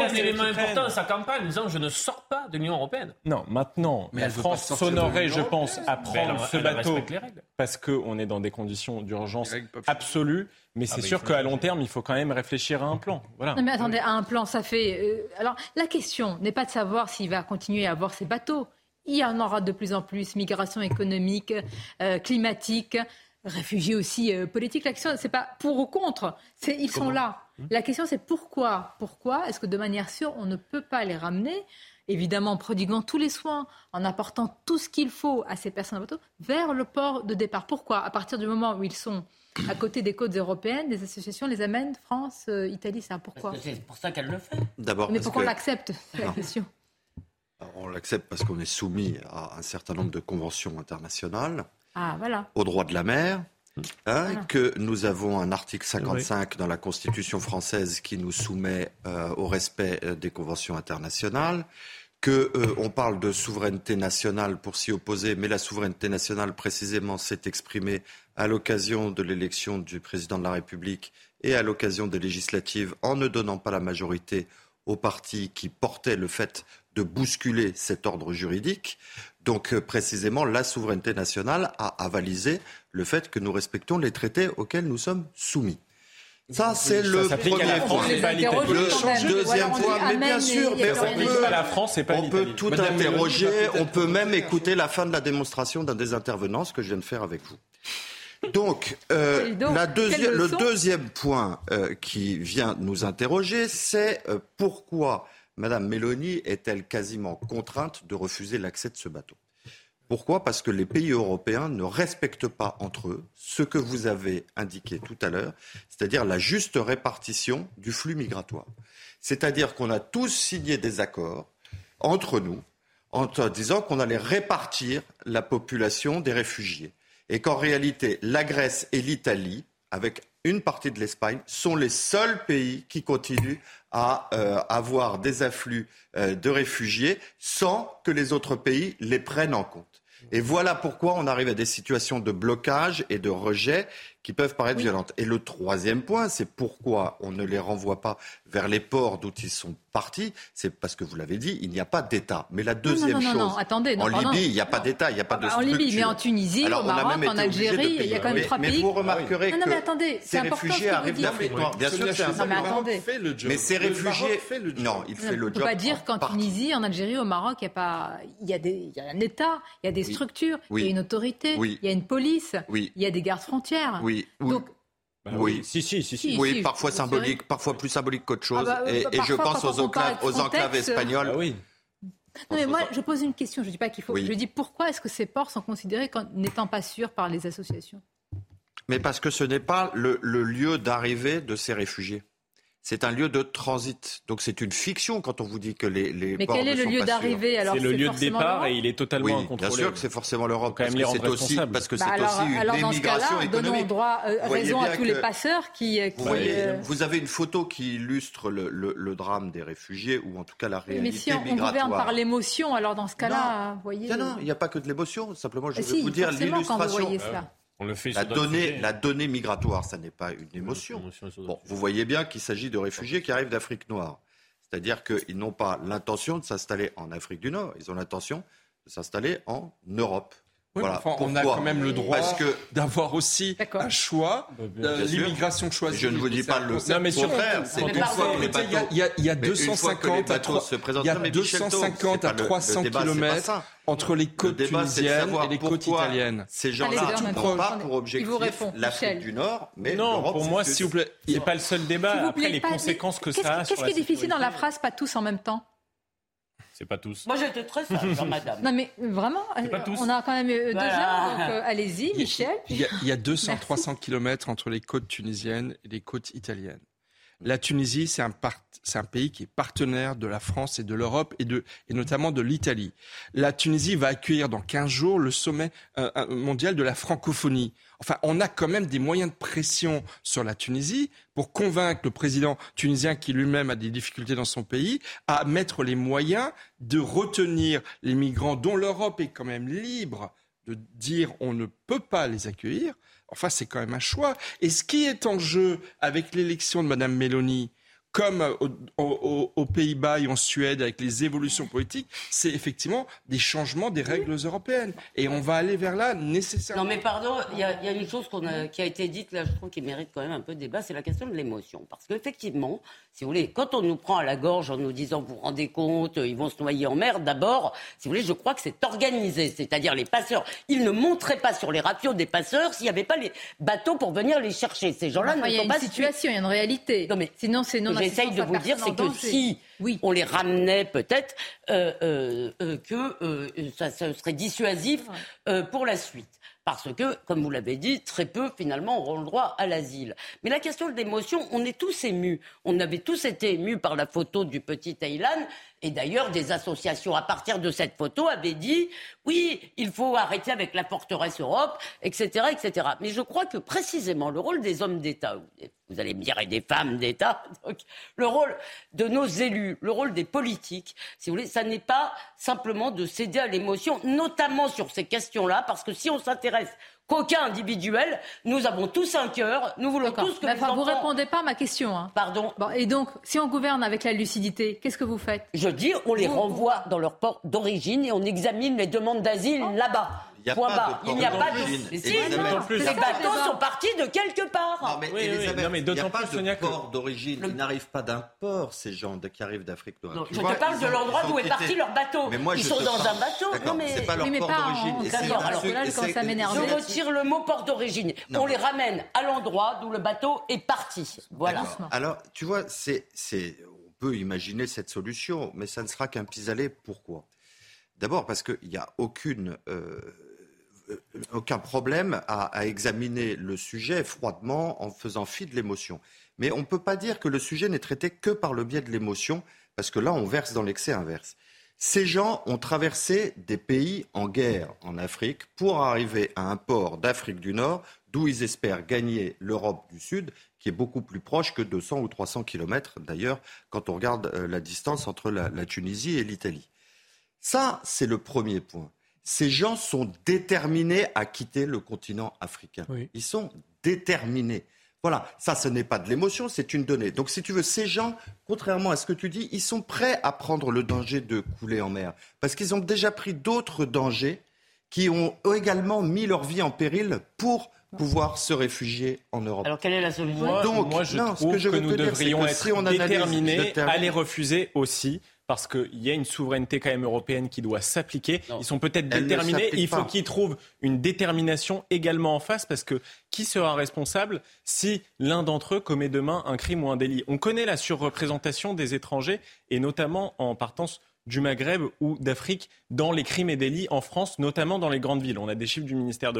un c'est élément important de sa campagne, en disant je ne sors pas de l'Union européenne. Non, maintenant, Mais la France s'honorerait, je pense, à prendre elle- ce elle bateau parce qu'on est dans des conditions d'urgence absolues. Mais c'est bah, sûr qu'à long terme, il faut quand même réfléchir à un plan. Voilà. Non mais attendez, à un plan, ça fait. euh, alors la question n'est pas de savoir s'il va continuer à avoir ses bateaux. Il y en aura de plus en plus, migration économique, euh, climatique, réfugiés aussi euh, politiques. La question, c'est pas pour ou contre, c'est ils sont là. La question, c'est pourquoi? Pourquoi est-ce que de manière sûre, on ne peut pas les ramener Évidemment, en prodiguant tous les soins, en apportant tout ce qu'il faut à ces personnes à bateau vers le port de départ? Pourquoi? À partir du moment où ils sont à côté des côtes européennes, des associations les amènent, France, euh, Italie, ça. Pourquoi? C'est pour ça qu'elle le fait. D'abord, Mais pourquoi on que- l'accepte C'est la question. on l'accepte parce qu'on est soumis à un certain nombre de conventions internationales, Ah, voilà. au droit de la mer, hein, Voilà. que nous avons un article 55 dans la Constitution française qui nous soumet euh, au respect euh, des conventions internationales, que euh, on parle de souveraineté nationale pour s'y opposer, mais la souveraineté nationale précisément s'est exprimée à l'occasion de l'élection du président de la République et à l'occasion des législatives en ne donnant pas la majorité aux partis qui portaient le fait de bousculer cet ordre juridique. Donc euh, précisément, la souveraineté nationale a avalisé le fait que nous respectons les traités auxquels nous sommes soumis. Ça, c'est Ça le premier la France, point. c'est pas à l'Italie. Le deuxième point, mais bien sûr, mais on peut, pas la France, pas on peut tout interroger, on peut même écouter la fin de la démonstration d'un des intervenants, ce que je viens de faire avec vous. Donc, euh, Dis donc, la quelle deuxi- le deuxième point euh, qui vient nous interroger, c'est euh, pourquoi Madame Mélanie est-elle quasiment contrainte de refuser l'accès de ce bateau? Pourquoi? Parce que les pays européens ne respectent pas entre eux ce que vous avez indiqué tout à l'heure, c'est-à-dire la juste répartition du flux migratoire. C'est-à-dire qu'on a tous signé des accords entre nous en disant qu'on allait répartir la population des réfugiés et qu'en réalité, la Grèce et l'Italie, avec une partie de l'Espagne, sont les seuls pays qui continuent à euh, avoir des afflux euh, de réfugiés sans que les autres pays les prennent en compte. Et voilà pourquoi on arrive à des situations de blocage et de rejet qui peuvent paraître violentes. Et le troisième point, c'est pourquoi on ne les renvoie pas vers les ports d'où ils sont partis. C'est parce que vous l'avez dit, il n'y a pas d'État. Mais la deuxième non, chose, non, attendez, en Libye, il n'y a pas d'État, il n'y a pas de structure. En Libye, mais en Tunisie, au Maroc, en Algérie, il y a quand même trois pays. Mais vous remarquerez non, non, mais attendez, ces réfugiés arrivent d'Afrique. Bien sûr, c'est non, mais attendez. Mais ces réfugiés, non, il fait le job. On ne peut pas dire qu'en Tunisie, en Algérie, au Maroc, il y a pas, il y a des, il y a un État, il y a des structures, il y a une autorité, il y a une police, il y a des gardes frontières. Oui. Donc bah oui. Si, si, si, si. Oui, parfois symbolique, parfois plus symbolique qu'autre chose. Ah bah, et, et je pense aux enclaves, aux enclaves espagnoles. Ah oui. Non, mais moi, je pose une question. Je ne dis pas qu'il faut. Je dis pourquoi est-ce que ces ports sont considérés comme n'étant pas sûrs par les associations? Mais parce que ce n'est pas le, le lieu d'arrivée de ces réfugiés c'est un lieu de transit. Donc c'est une fiction quand on vous dit que les, les Mais quel est le lieu d'arrivée alors C'est le lieu de départ et il est totalement oui, incontrôlé. Bien sûr que c'est forcément l'Europe. Parce que c'est aussi parce que bah c'est alors, aussi une alors dans ce cas-là, économique. Donnons droit, euh, raison à tous les passeurs qui. qui vous, voyez, euh... vous, avez une photo qui illustre le, le, le, drame des réfugiés ou en tout cas la réalité Mais si on, migratoire. on gouverne par l'émotion, alors dans ce cas-là, vous voyez. Non, non, il n'y a pas que de l'émotion. Simplement, je vais si, vous dire l'illustration. On le fait la, donnée, la donnée migratoire, ça n'est pas une émotion. Bon, vous voyez bien qu'il s'agit de réfugiés qui arrivent d'Afrique noire. C'est-à-dire qu'ils n'ont pas l'intention de s'installer en Afrique du Nord, ils ont l'intention de s'installer en Europe. Oui, voilà. enfin, on a quand même le droit d'avoir aussi un choix, euh, l'immigration choisie. Je ne vous dis pas le non, mais contraire. Il y a, il y a 250 à, 3, il y a 250 à 300 km entre les côtes le tunisiennes et les côtes italiennes. Ces gens-là ne prennent pas pour objectif l'Afrique du Nord, mais non, pour moi, s'il vous plaît, c'est pas le seul débat. Après, les conséquences que ça a. Qu'est-ce qui est difficile dans la phrase pas tous en même temps? C'est pas tous. Moi, j'étais très sage, madame. Non, mais vraiment, on a quand même deux voilà. heures, donc euh, allez-y, Michel. Il y a, il y a 200-300 km entre les côtes tunisiennes et les côtes italiennes. La Tunisie, c'est un, pays qui est partenaire de la France et de l'Europe et, notamment de l'Italie. La Tunisie va accueillir dans 15 jours le sommet euh, mondial de la francophonie. Enfin, on a quand même des moyens de pression sur la Tunisie pour convaincre le président tunisien, qui lui-même a des difficultés dans son pays, à mettre les moyens de retenir les migrants dont l'Europe est quand même libre de dire on ne peut pas les accueillir. Enfin, c'est quand même un choix. Et ce qui est en jeu avec l'élection de Mme Meloni, comme aux, Pays-Bas et en Suède avec les évolutions politiques, c'est effectivement des changements des règles européennes. Et on va aller vers là nécessairement. Non mais pardon, il y, a une chose qui a été dite là, je trouve, qui mérite quand même un peu de débat, c'est la question de l'émotion. Parce qu'effectivement, si vous voulez, quand on nous prend à la gorge en nous disant, vous vous rendez compte, ils vont se noyer en mer, d'abord, si vous voulez, je crois que c'est organisé. C'est-à-dire les passeurs, ils ne montraient pas sur les ratios des passeurs s'il n'y avait pas les bateaux pour venir les chercher. Ces gens-là ne sont pas... Il y a une situation, il y a une réalité. Non mais sinon c'est non j'essaye de vous dire, c'est que si oui. on les ramenait peut-être, euh, euh, euh, que ça, ça, serait dissuasif pour la suite. Parce que, comme vous l'avez dit, très peu finalement auront le droit à l'asile. Mais la question de l'émotion, on est tous émus. On avait tous été émus par la photo du petit Aylan. Et d'ailleurs, des associations, à partir de cette photo, avaient dit oui, il faut arrêter avec la forteresse Europe, etc., etc. Mais je crois que précisément le rôle des hommes d'État, vous allez me dire, et des femmes d'État, le rôle de nos élus, le rôle des politiques, si vous voulez, ça n'est pas simplement de céder à l'émotion, notamment sur ces questions-là, parce que si on s'intéresse qu'aucun individuel. Nous avons tous un cœur. Nous voulons tous que mais enfin, Vous ne répondez pas à ma question. Hein. Pardon. Bon, et donc, si on gouverne avec la lucidité, qu'est-ce que vous faites? Je dis, on les renvoie dans leur port d'origine et on examine les demandes d'asile oh. là-bas. Il n'y a, pas de il n'y a pas de. Si, les bateaux sont partis de quelque part. Non, mais, oui, oui, non, mais il n'y a pas de port d'origine. Ils n'arrivent pas d'un port, ces gens qui arrivent d'Afrique noire. je te parle de l'endroit d'où est parti leur bateau. Mais moi, ils sont dans un bateau. Non, mais c'est pas leur port d'origine. Alors là, je commence à m'énerver. Je retire le mot port d'origine. On les ramène à l'endroit d'où le bateau est parti. Voilà. Alors, tu vois, c'est, on peut imaginer cette solution, mais ça ne sera qu'un pis-aller. Pourquoi? D'abord parce qu'il n'y a aucune, aucun problème à, examiner le sujet froidement en faisant fi de l'émotion. Mais on ne peut pas dire que le sujet n'est traité que par le biais de l'émotion, parce que là, on verse dans l'excès inverse. Ces gens ont traversé des pays en guerre en Afrique pour arriver à un port d'Afrique du Nord d'où ils espèrent gagner l'Europe du Sud, qui est beaucoup plus proche que 200 ou 300 kilomètres d'ailleurs, quand on regarde euh, la distance entre la, Tunisie et l'Italie. Ça, c'est le premier point. Ces gens sont déterminés à quitter le continent africain. Ils sont déterminés. Voilà, ça, ce n'est pas de l'émotion, c'est une donnée. Donc, si tu veux, ces gens, contrairement à ce que tu dis, ils sont prêts à prendre le danger de couler en mer. Parce qu'ils ont déjà pris d'autres dangers qui ont également mis leur vie en péril pour pouvoir se réfugier en Europe. Alors quelle est la solution? Donc, moi, je trouve que, que nous devrions être si on déterminés à les refuser aussi parce qu'il y a une souveraineté quand même européenne qui doit s'appliquer. Ils sont peut-être déterminés. Il faut qu'ils trouvent une détermination également en face parce que qui sera responsable si l'un d'entre eux commet demain un crime ou un délit? On connaît la surreprésentation des étrangers et notamment en partance du Maghreb ou d'Afrique dans les crimes et délits en France, notamment dans les grandes villes. On a des chiffres du ministère de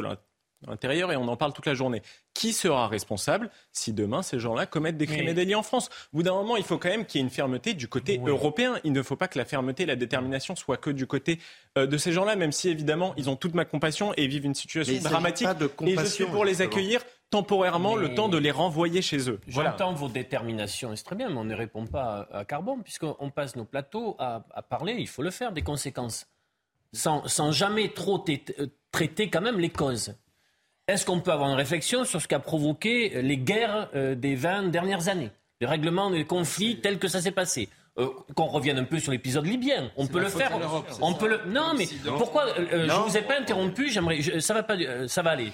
l'Intérieur et on en parle toute la journée. Qui sera responsable si demain ces gens-là commettent des crimes et délits en France? Au bout d'un moment, il faut quand même qu'il y ait une fermeté du côté européen. Il ne faut pas que la fermeté et la détermination soient que du côté euh, de ces gens-là, même si évidemment ils ont toute ma compassion et vivent une situation dramatique. et je suis pour les accueillir temporairement le temps de les renvoyer chez eux. J'entends vos déterminations, c'est très bien, mais on ne répond pas à, Carbone, puisqu'on passe nos plateaux à, parler, il faut le faire, des conséquences, sans, sans jamais trop euh, traiter quand même les causes. Est-ce qu'on peut avoir une réflexion sur ce qu'a provoqué les guerres euh, des 20 dernières années? Les règlements des conflits tels que ça s'est passé euh, qu'on revienne un peu sur l'épisode libyen. On peut le faire. on peut le. Non, mais pourquoi euh, Je vous ai pas interrompu. J'aimerais. Ça va pas. ça va aller.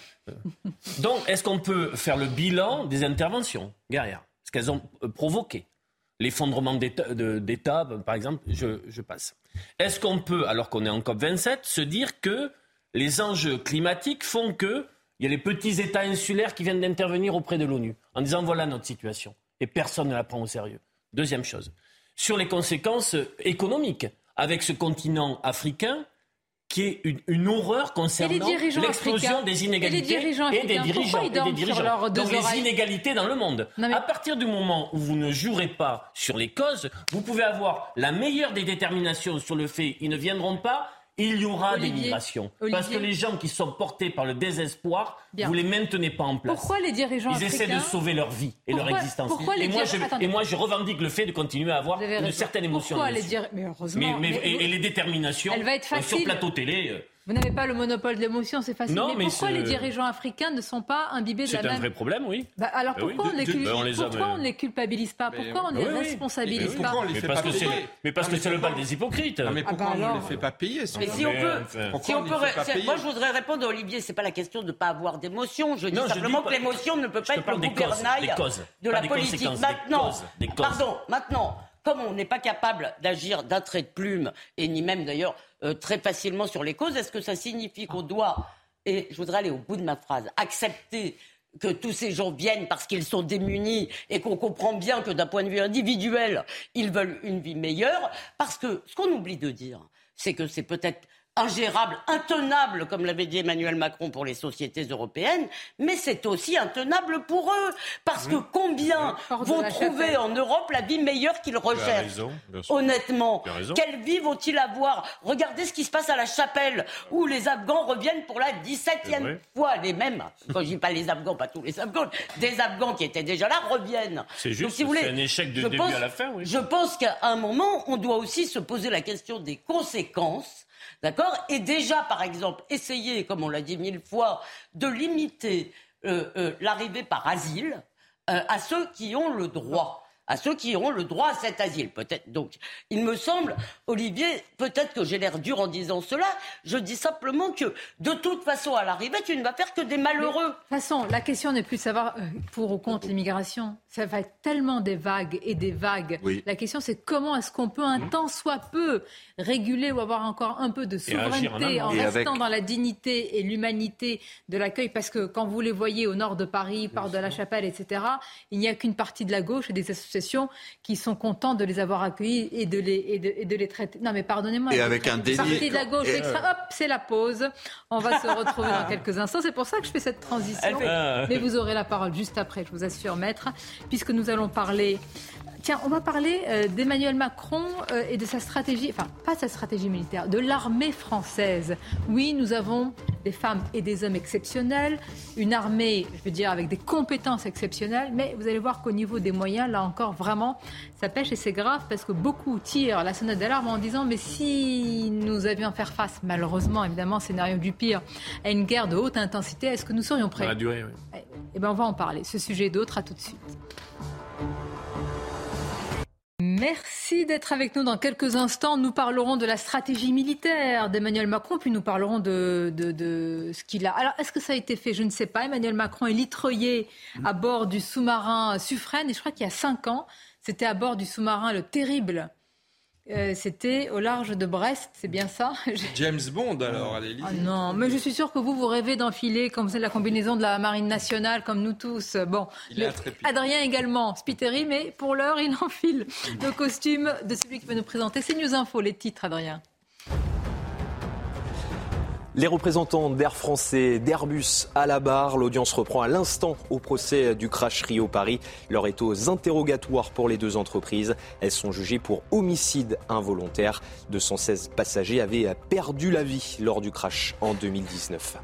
Donc, est-ce qu'on peut faire le bilan des interventions guerrières? Ce qu'elles ont provoqué L'effondrement d'État, par exemple, je, je passe. Est-ce qu'on peut, alors qu'on est en COP 27, se dire que les enjeux climatiques font que il y a les petits États insulaires qui viennent d'intervenir auprès de l'ONU en disant voilà notre situation. Et personne ne la prend au sérieux. Deuxième chose, sur les conséquences économiques, avec ce continent africain qui est une, horreur concernant l'explosion des inégalités et, des dirigeants. Et des dirigeants. Donc les inégalités dans le monde. À partir du moment où vous ne jouerez pas sur les causes, vous pouvez avoir la meilleure des déterminations sur le fait qu'ils ne viendront pas il y aura des migrations. Parce que les gens qui sont portés par le désespoir, vous les maintenez pas en place. Pourquoi les dirigeants Ils essaient de sauver leur vie et leur existence. et, moi, je, et, moi, je, revendique le fait de continuer à avoir une certaine émotion. Pourquoi les dire Mais heureusement. Mais, et, les déterminations Elle va être facile. sur plateau télé. Vous n'avez pas le monopole de l'émotion, c'est facile. mais, pourquoi les dirigeants africains ne sont pas imbibés de la même... C'est un vrai problème, oui. Bah, alors pourquoi, on, ne les culpabilise pas Pourquoi on ne les responsabilise pas Mais parce que c'est mais parce que c'est le bal des hypocrites. mais pourquoi on ne les fait pas payer Mais si on peut, moi je voudrais répondre à Olivier, c'est pas la question de ne pas avoir d'émotion. Je dis simplement que l'émotion ne peut pas être le gouvernail de la politique. Maintenant, pardon, maintenant comme on n'est pas capable d'agir d'un trait de plume, et ni même d'ailleurs euh, très facilement sur les causes, est-ce que ça signifie qu'on doit, et je voudrais aller au bout de ma phrase, accepter que tous ces gens viennent parce qu'ils sont démunis et qu'on comprend bien que d'un point de vue individuel, ils veulent une vie meilleure, parce que ce qu'on oublie de dire, c'est que c'est peut-être ingérable, intenable, comme l'avait dit Emmanuel Macron pour les sociétés européennes, mais c'est aussi intenable pour eux. Parce que combien vont trouver en Europe la vie meilleure qu'ils recherchent Honnêtement, quelle vie vont-ils avoir? Regardez ce qui se passe à la chapelle, où les Afghans reviennent pour la 17e fois. Les mêmes, quand je dis pas les Afghans, pas tous les Afghans, des Afghans qui étaient déjà là reviennent. C'est juste, c'est un échec de début à la fin. Je pense qu'à un moment, on doit aussi se poser la question des conséquences D'accord Et déjà, par exemple, essayer, comme on l'a dit mille fois, de limiter euh, euh, l'arrivée par asile euh, à ceux qui ont le droit à ceux qui auront le droit à cet asile, peut-être. Donc, il me semble, Olivier, peut-être que j'ai l'air dur en disant cela, je dis simplement que, de toute façon, à l'arrivée, tu ne vas faire que des malheureux. de toute façon, la question n'est plus de savoir euh, pour ou contre l'immigration. Ça va être tellement des vagues et des vagues. La question, c'est comment est-ce qu'on peut un mmh. temps soit peu réguler ou avoir encore un peu de souveraineté en, restant dans la dignité et l'humanité de l'accueil? Parce que quand vous les voyez au nord de Paris, par de la Chapelle, etc., il n'y a qu'une partie de la gauche et des associations associations qui sont contents de les avoir accueillis et de les, et de, les traiter. Non, mais pardonnez-moi. Et avec un. Parti de la gauche, hop, c'est la pause. On va se retrouver dans quelques instants. C'est pour ça que je fais cette transition. Mais vous aurez la parole juste après, je vous assure, maître, puisque nous allons parler Tiens, on va parler euh, d'Emmanuel Macron euh, et de sa stratégie, enfin pas sa stratégie militaire, de l'armée française. Oui, nous avons des femmes et des hommes exceptionnels, une armée, je veux dire, avec des compétences exceptionnelles, mais vous allez voir qu'au niveau des moyens, là encore, vraiment, ça pêche et c'est grave parce que beaucoup tirent la sonnette d'alarme en disant mais si nous avions à faire face, malheureusement, évidemment, scénario du pire, à une guerre de haute intensité, est-ce que nous serions prêts? Dans la durée, oui. Eh, eh bien, on va en parler. Ce sujet et d'autres, à tout de suite. Merci d'être avec nous. Dans quelques instants, nous parlerons de la stratégie militaire d'Emmanuel Macron, puis nous parlerons de, ce qu'il a. Alors, est-ce que ça a été fait? Je ne sais pas. Emmanuel Macron est litreuillé à bord du sous-marin Suffren, et je crois qu'il y a cinq ans, c'était à bord du sous-marin le Terrible euh, c'était au large de Brest, c'est bien ça James Bond alors, allez ah Non, mais je suis sûr que vous, vous rêvez d'enfiler comme c'est la combinaison de la marine nationale, comme nous tous. Bon, Adrien également, Spiteri, mais pour l'heure, il enfile le costume de celui qui va nous présenter. C'est News Info, les titres, Adrien. Les représentants d'Air Français, d'Airbus à la barre. L'audience reprend à l'instant au procès du crash Rio-Paris. L'heure est aux interrogatoires pour les deux entreprises. Elles sont jugées pour homicide involontaire. 216 passagers avaient perdu la vie lors du crash en 2019.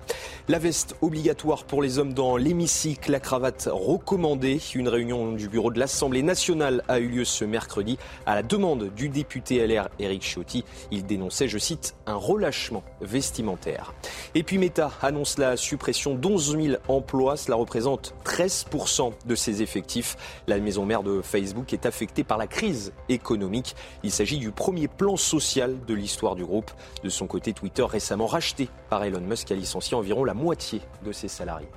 La veste obligatoire pour les hommes dans l'hémicycle, la cravate recommandée. Une réunion du bureau de l'Assemblée nationale a eu lieu ce mercredi à la demande du député LR Éric Ciotti. Il dénonçait, je cite, un relâchement vestimentaire. Et puis Meta annonce la suppression d'11 000 emplois. Cela représente 13% de ses effectifs. La maison mère de Facebook est affectée par la crise économique. Il s'agit du premier plan social de l'histoire du groupe. De son côté, Twitter, récemment racheté par Elon Musk, a licencié environ la moitié de ses salariés.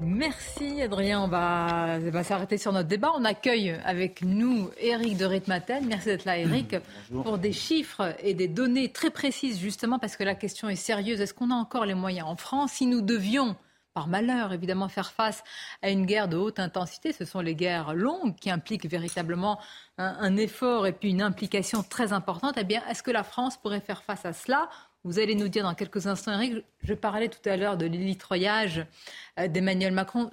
Merci Adrien, on va, s'arrêter sur notre débat. On accueille avec nous Eric de Ritmaten. Merci d'être là Eric, pour des chiffres et des données très précises justement parce que la question est sérieuse. Est-ce qu'on a encore les moyens en France? Si nous devions par malheur, évidemment, faire face à une guerre de haute intensité. Ce sont les guerres longues qui impliquent véritablement un, un effort et puis une implication très importante. Eh bien, est-ce que la France pourrait faire face à cela? Vous allez nous dire dans quelques instants, Eric, je parlais tout à l'heure de l'illitroyage euh, d'Emmanuel Macron.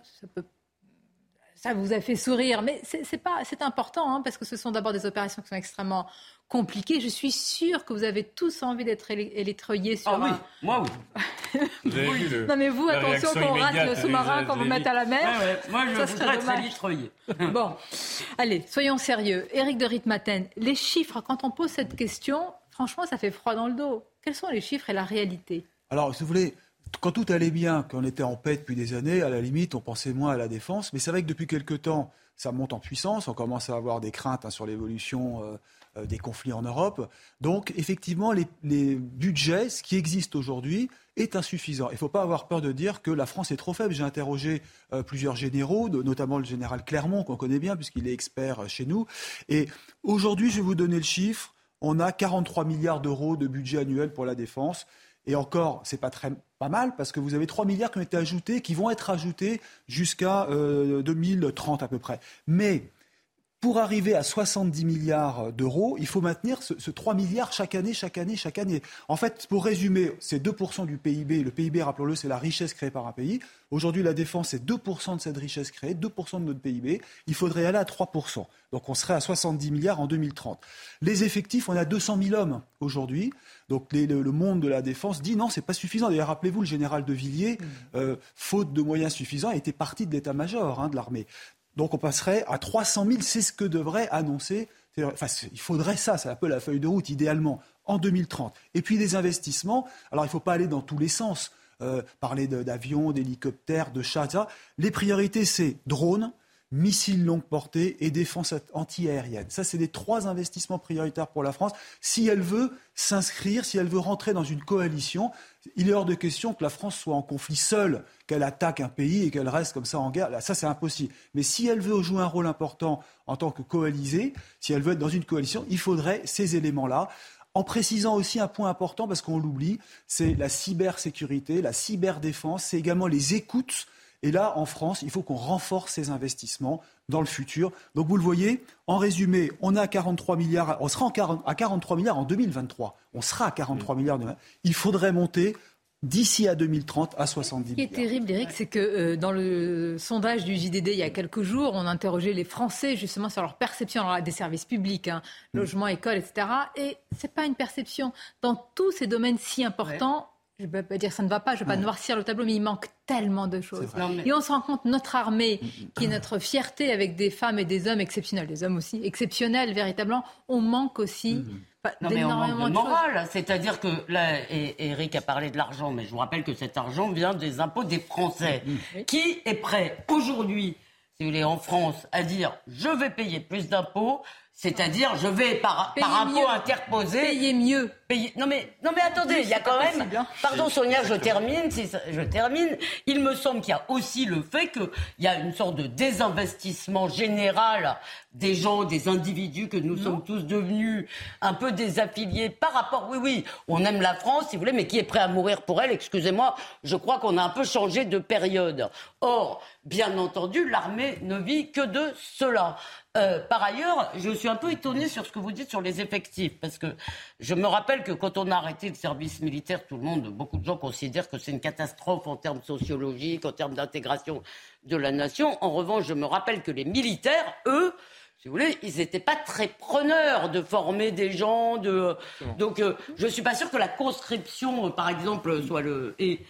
Ça, vous a fait sourire, mais c'est pas, important hein, parce que ce sont d'abord des opérations qui sont extrêmement compliquées. Je suis sûre que vous avez tous envie d'être élitroyés sur. Ah oui, moi oui. vous avez vu le, non mais vous, attention qu'on rate le sous-marin quand vous mettez à la mer. moi je voudrais être élitroyé. bon, allez, soyons sérieux. Éric de Ritmaten, les chiffres, quand on pose cette question, franchement, ça fait froid dans le dos. Quels sont les chiffres et la réalité? Alors, si vous voulez, quand tout allait bien, quand on était en paix depuis des années, à la limite, on pensait moins à la défense. Mais c'est vrai que depuis quelque temps, ça monte en puissance. On commence à avoir des craintes hein, sur l'évolution euh, euh, des conflits en Europe. Donc, effectivement, les, budgets, ce qui existe aujourd'hui, est insuffisant. Il ne faut pas avoir peur de dire que la France est trop faible. J'ai interrogé euh, plusieurs généraux, notamment le général Clermont, qu'on connaît bien, puisqu'il est expert chez nous. Et aujourd'hui, je vais vous donner le chiffre on a 43 milliards d'euros de budget annuel pour la défense. Et encore, c'est pas très pas mal parce que vous avez 3 milliards qui ont été ajoutés, qui vont être ajoutés jusqu'à 2030 euh, à peu près. Mais pour arriver à 70 milliards d'euros, il faut maintenir ce, 3 milliards chaque année, chaque année, chaque année. En fait, pour résumer, c'est 2% du PIB. Le PIB, rappelons-le, c'est la richesse créée par un pays. Aujourd'hui, la défense, c'est 2% de cette richesse créée, 2% de notre PIB. Il faudrait aller à 3%. Donc on serait à 70 milliards en 2030. Les effectifs, on a 200 000 hommes aujourd'hui. Donc le, monde de la défense dit non, c'est pas suffisant. D'ailleurs, rappelez-vous, le général de Villiers, mmh. euh, faute de moyens suffisants, était parti de l'état-major hein, de l'armée. Donc on passerait à 300 000, c'est ce que devrait annoncer. Enfin, il faudrait ça, c'est un peu la feuille de route idéalement, en 2030. Et puis des investissements, alors il ne faut pas aller dans tous les sens, euh, parler d'avions, d'hélicoptères, de chats, etc. Les priorités, c'est drones, missiles longue portée et défense anti-aérienne. Ça, c'est les trois investissements prioritaires pour la France. Si elle veut s'inscrire, si elle veut rentrer dans une coalition, il est hors de question que la France soit en conflit seule, qu'elle attaque un pays et qu'elle reste comme ça en guerre. ça, c'est impossible. Mais si elle veut jouer un rôle important en tant que coalisée, si elle veut être dans une coalition, il faudrait ces éléments-là. En précisant aussi un point important, parce qu'on l'oublie, c'est la cybersécurité, la cyberdéfense, c'est également les écoutes Et là, en France, il faut qu'on renforce ces investissements dans le futur. Donc vous le voyez, en résumé, on a 43 milliards, on sera à 43 milliards en 2023. On sera à 43 milliards demain. Il faudrait monter d'ici à 2030 à 70 milliards. Ce qui est terrible, Eric, c'est que euh, dans le sondage du JDD il y a quelques jours, on interrogeait les Français justement sur leur perception des services publics, hein, mm. logement, école, etc. Et c'est pas une perception. Dans tous ces domaines si importants, je ne vais pas dire que ça ne va pas, je ne vais pas noircir le tableau, mais il manque tellement de choses. Et on se rend compte, notre armée, mm, mm, qui est notre fierté avec des femmes et des hommes exceptionnels, des hommes aussi exceptionnels véritablement, on manque aussi non, mais on manque de morale. C'est-à-dire que là, Eric a parlé de l'argent, mais je vous rappelle que cet argent vient des impôts des Français. Qui est prêt aujourd'hui, si vous voulez, en France, à dire je vais payer plus d'impôts c'est-à-dire, je vais par, par impôt interposé. Payer mieux. Non mais, non mais attendez, il y a quand même. Hein. Pardon Sonia, je termine. Si je termine. Il me semble qu'il y a aussi le fait qu'il y a une sorte de désinvestissement général des gens, des individus que nous sommes tous devenus un peu désaffiliés par rapport. Oui, oui, on aime la France, si vous voulez, mais qui est prêt à mourir pour elle Excusez-moi, je crois qu'on a un peu changé de période. Or, bien entendu, l'armée ne vit que de cela. Euh, par ailleurs, je suis un peu étonnée sur ce que vous dites sur les effectifs, parce que je me rappelle que quand on a arrêté le service militaire, tout le monde, beaucoup de gens considèrent que c'est une catastrophe en termes sociologiques, en termes d'intégration de la nation. En revanche, je me rappelle que les militaires, eux, si vous voulez, ils n'étaient pas très preneurs de former des gens. De... Donc, euh, je ne suis pas sûre que la conscription, par exemple, soit le. Et,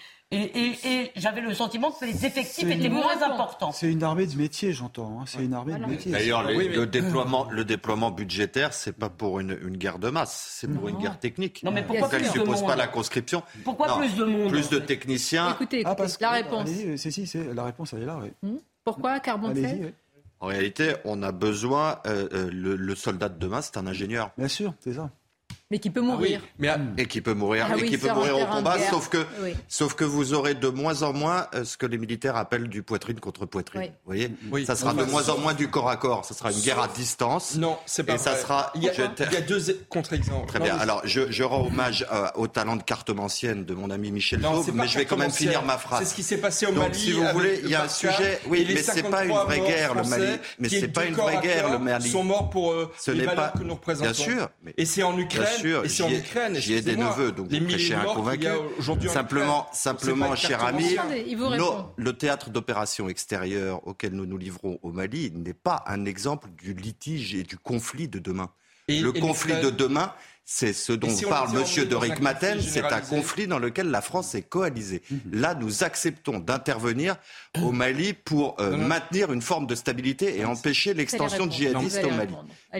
j'avais le sentiment que les effectifs étaient moins importants. C'est une armée de métier, j'entends. Hein. C'est une armée de métier. D'ailleurs, le, déploiement, le déploiement budgétaire, c'est pas pour une, guerre de masse, c'est pour une guerre technique. Non, mais pourquoi plus ne suppose pas la conscription. Pourquoi plus de monde Plus de techniciens. Écoutez, ah, la réponse. C'est si, la réponse, elle est là. Oui. Hmm. Pourquoi Carbone En réalité, on a besoin. Euh, euh, le soldat de demain, c'est un ingénieur. Bien sûr, c'est ça. Mais qui peut ah mourir. mais, et qui peut mourir, ah et qui peut mourir au combat, sauf que, sauf que vous aurez de moins en moins euh, ce que les militaires appellent du poitrine contre poitrine. Vous voyez Ça sera de moins en moins du corps à corps. Ça sera une guerre à distance. Non, c'est pas et ça sera. Il y a, il y a deux contre-exemples. Très bien. Alors, je, je rends hommage euh, au talent de cartomancienne de mon ami Michel Fauve, mais je vais quand même finir ma phrase. C'est ce qui s'est passé au Mali. Donc, si vous voulez, il y a un sujet. Oui, mais c'est pas une vraie guerre, le Mali. Mais c'est pas une vraie guerre, le Mali. sont morts pour euh, les valeurs que nous représentons. Bien sûr. Et c'est en Ukraine. Et c'est en Ukraine J'y ai des neveux, donc vous prêchez un convaincu. Simplement, simplement cher ami, le théâtre d'opération extérieure auquel nous nous livrons au Mali n'est pas un exemple du litige et du conflit de demain. le conflit de demain, c'est ce dont parle M. de Rickmaten, c'est un conflit dans lequel la France est coalisée. Mhm. Là, nous acceptons d'intervenir au Mali pour euh, maintenir une forme de stabilité et empêcher l'extension de djihadistes au Mali.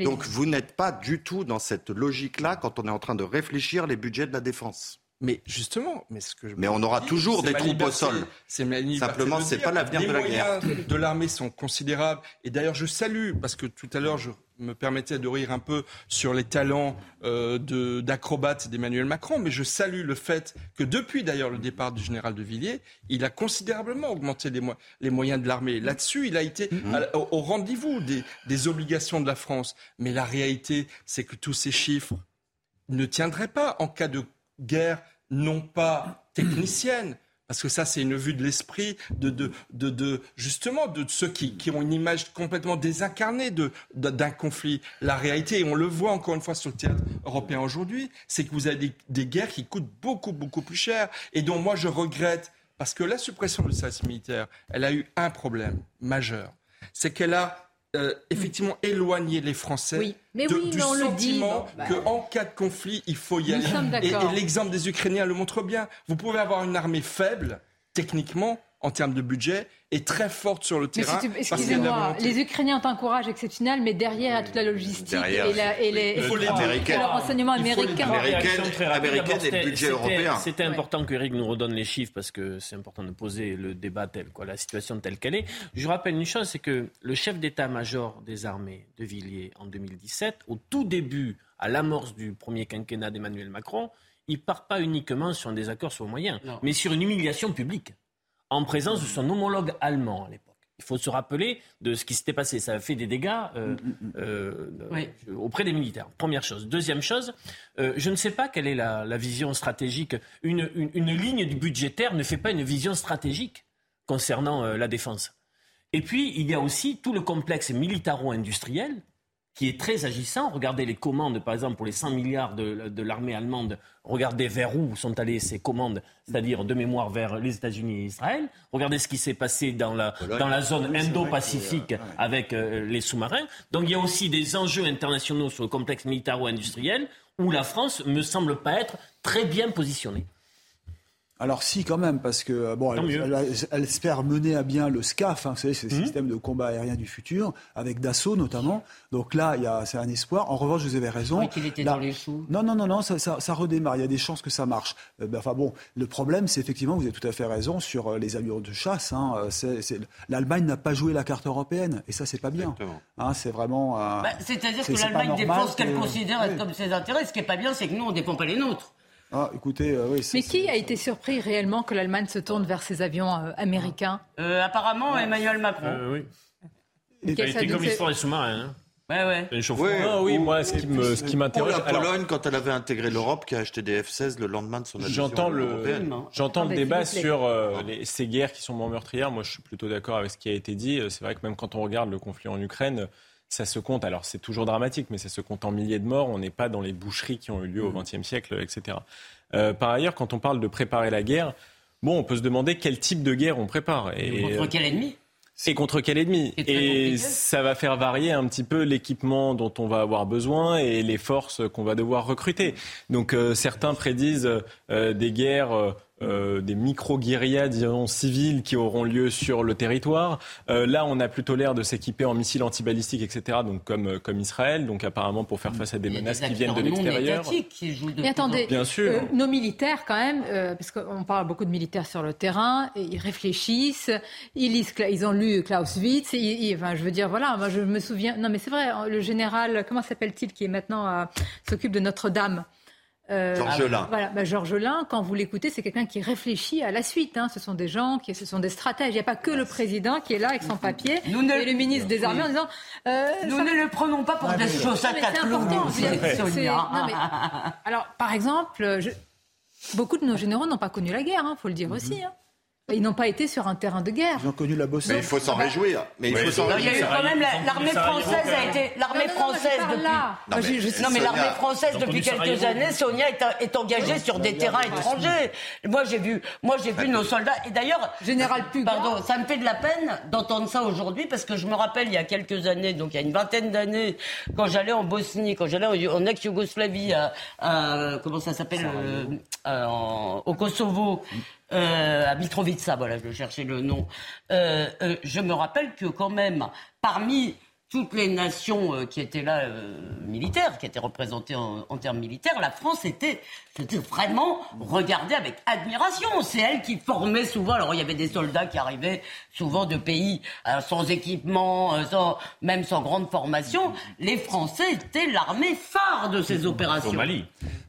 Donc vous n'êtes pas du tout dans cette logique-là quand on est en train de réfléchir les budgets de la défense. Mais justement, mais ce que je mais on aura toujours des troupes au sol. Simplement, c'est pas l'avenir de la guerre. Les moyens de l'armée sont considérables. Et d'ailleurs, je salue parce que tout à l'heure, je me permettais de rire un peu sur les talents euh, d'acrobate d'Emmanuel Macron, mais je salue le fait que depuis d'ailleurs le départ du général de Villiers, il a considérablement augmenté les, les moyens de l'armée. Là-dessus, il a été mm-hmm. au, au rendez-vous des, des obligations de la France. Mais la réalité, c'est que tous ces chiffres ne tiendraient pas en cas de guerre non pas technicienne, parce que ça, c'est une vue de l'esprit de, de, de, justement de ceux qui, qui, ont une image complètement désincarnée d'un conflit. La réalité, et on le voit encore une fois sur le théâtre européen aujourd'hui, c'est que vous avez des, des, guerres qui coûtent beaucoup, beaucoup plus cher, et dont moi je regrette, parce que la suppression du service militaire, elle a eu un problème majeur, c'est qu'elle a euh, effectivement éloigner les Français oui. mais oui, du sentiment qu'en cas de conflit, il faut y aller. Et, et l'exemple des Ukrainiens le montre bien. Vous pouvez avoir une armée faible, techniquement, en termes de budget, est très forte sur le terrain. Excusez-moi, les Ukrainiens ont un courage exceptionnel, mais derrière, il y a toute la logistique et, la, et, les, il faut les américains. le renseignement américain. Américaine et le budget européen. C'était important que Eric nous redonne les chiffres parce que c'est important de poser le débat tel, quoi, la situation telle qu'elle est. Je rappelle une chose, c'est que le chef d'état-major des armées de Villiers en 2017, au tout début, à l'amorce du premier quinquennat d'Emmanuel Macron, il part pas uniquement sur un désaccord sur le moyen, mais sur une humiliation publique en présence de son homologue allemand à l'époque. Il faut se rappeler de ce qui s'était passé. Ça a fait des dégâts euh, euh, auprès des militaires. Première chose. Deuxième chose, euh, je ne sais pas quelle est la, vision stratégique. Une, une, ligne budgétaire ne fait pas une vision stratégique. concernant la défense. Et puis, il y a aussi tout le complexe militaro-industriel qui est très agissant. Regardez les commandes, par exemple, pour les 100 milliards de, l'armée allemande. Regardez vers où sont allées ces commandes, c'est-à-dire de mémoire vers les États-Unis et Israël. Regardez ce qui s'est passé dans la, dans la zone Indo-Pacifique avec euh, les sous-marins. Donc il y a aussi des enjeux internationaux sur le complexe militaro-industriel où la France ne me semble pas être très bien positionnée. Alors si quand même, parce que euh, bon, elle, espère mener à bien le SCAF, hein, vous savez, c'est le mhm. système de combat aérien du futur, avec Dassault notamment. Donc là, il y a, c'est un espoir. En revanche, vous avez raison. qu'il était dans les choux. Non, non, non, non, ça, ça, redémarre. Il y a des chances que ça marche. Euh, ben, enfin bon, le problème, c'est effectivement, vous avez tout à fait raison sur euh, les allures de chasse. Hein, L'Allemagne n'a pas joué la carte européenne, et ça, c'est pas bien. Hein, c'est vraiment. Bah, c'est-à-dire que l'Allemagne défend ce qu'elle considère être comme ses intérêts. Ce qui est pas bien, c'est que nous, on ne défend pas les nôtres. Ah, écoutez, euh, oui, Mais qui a été surpris réellement que l'Allemagne se tourne vers ses avions euh, américains euh, Apparemment, Emmanuel Macron. oui. Il a été commissaire des sous-marins. Hein. Ouais, ouais. Oui, ah, oui, moi, ce qui me, ce qui m'interroge. la Pologne, quand elle avait intégré l'Europe, qui a acheté des F-16 le lendemain de son adhésion J'entends le, j'entends le débat sur ces guerres qui sont moins meurtrières. Moi, je suis plutôt d'accord avec ce qui a été dit. C'est vrai que même quand on regarde le conflit en Ukraine, ça se compte, alors c'est toujours dramatique, mais ça se compte en milliers de morts. On n'est pas dans les boucheries qui ont eu lieu au XXe mmh. siècle, etc. Euh, par ailleurs, quand on parle de préparer la guerre, bon, on peut se demander quel type de guerre on prépare. Et, contre quel ennemi? et contre quel ennemi? Et ça va faire varier un petit peu l'équipement dont on va avoir besoin et les forces qu'on va devoir recruter. Donc euh, certains prédisent euh, des guerres euh, des micro-guérillas, disons, civiles qui auront lieu sur le territoire. Euh, là, on a plutôt l'air de s'équiper en missiles antibalistiques, etc., donc comme, euh, comme Israël, donc apparemment pour faire face à des menaces qui viennent de l'extérieur. Mais attendez, Bien sûr. nos militaires, quand même, parce qu'on parle beaucoup de militaires sur le terrain, ils réfléchissent, ils lisent, ils ont lu Clausewitz, enfin, je veux dire, voilà, moi je me souviens, non mais c'est vrai, le général, comment s'appelle-t-il, qui est maintenant s'occupe de Notre-Dame? Euh, Georges Lain. Voilà, bah, Georges Lain, quand vous l'écoutez, c'est quelqu'un qui réfléchit à la suite. Hein. Ce sont des gens, qui, ce sont des stratèges. Il n'y a pas que le président qui est là avec son papier et le ministre des Armées en disant. Euh, nous ne le prenons pas pour des choses à C'est important. Alors, par exemple, je... beaucoup de nos généraux n'ont pas connu la guerre, il hein, faut le dire aussi. Hein. Ils n'ont pas été sur un terrain de guerre. Ils ont connu la Bosnie. Mais il faut s'en réjouir. Mais il faut s'en réjouir. Il y a eu quand même l'armée française a été l'armée française depuis. Non mais, l'armée française depuis quelques années, Sonia est, engagée sur des terrains étrangers. Moi j'ai vu, moi j'ai vu nos soldats. Et d'ailleurs, général Pugh. Pardon, ça me fait de la peine d'entendre ça aujourd'hui parce que je me rappelle il y a quelques années, donc il y a une vingtaine d'années, quand j'allais en Bosnie, quand j'allais en ex-Yougoslavie, à, comment ça s'appelle, euh, au Kosovo euh, à Mitrovica, voilà, je cherchais le nom. Euh, euh, je me rappelle que quand même, parmi toutes les nations euh, qui étaient là militaires, qui étaient représentées en, termes militaires, la France était, vraiment regardée avec admiration. C'est elle qui formait souvent. Alors il y avait des soldats qui arrivaient souvent de pays euh, sans équipement, sans, même sans grande formation. Les Français étaient l'armée phare de ces opérations. Au Mali.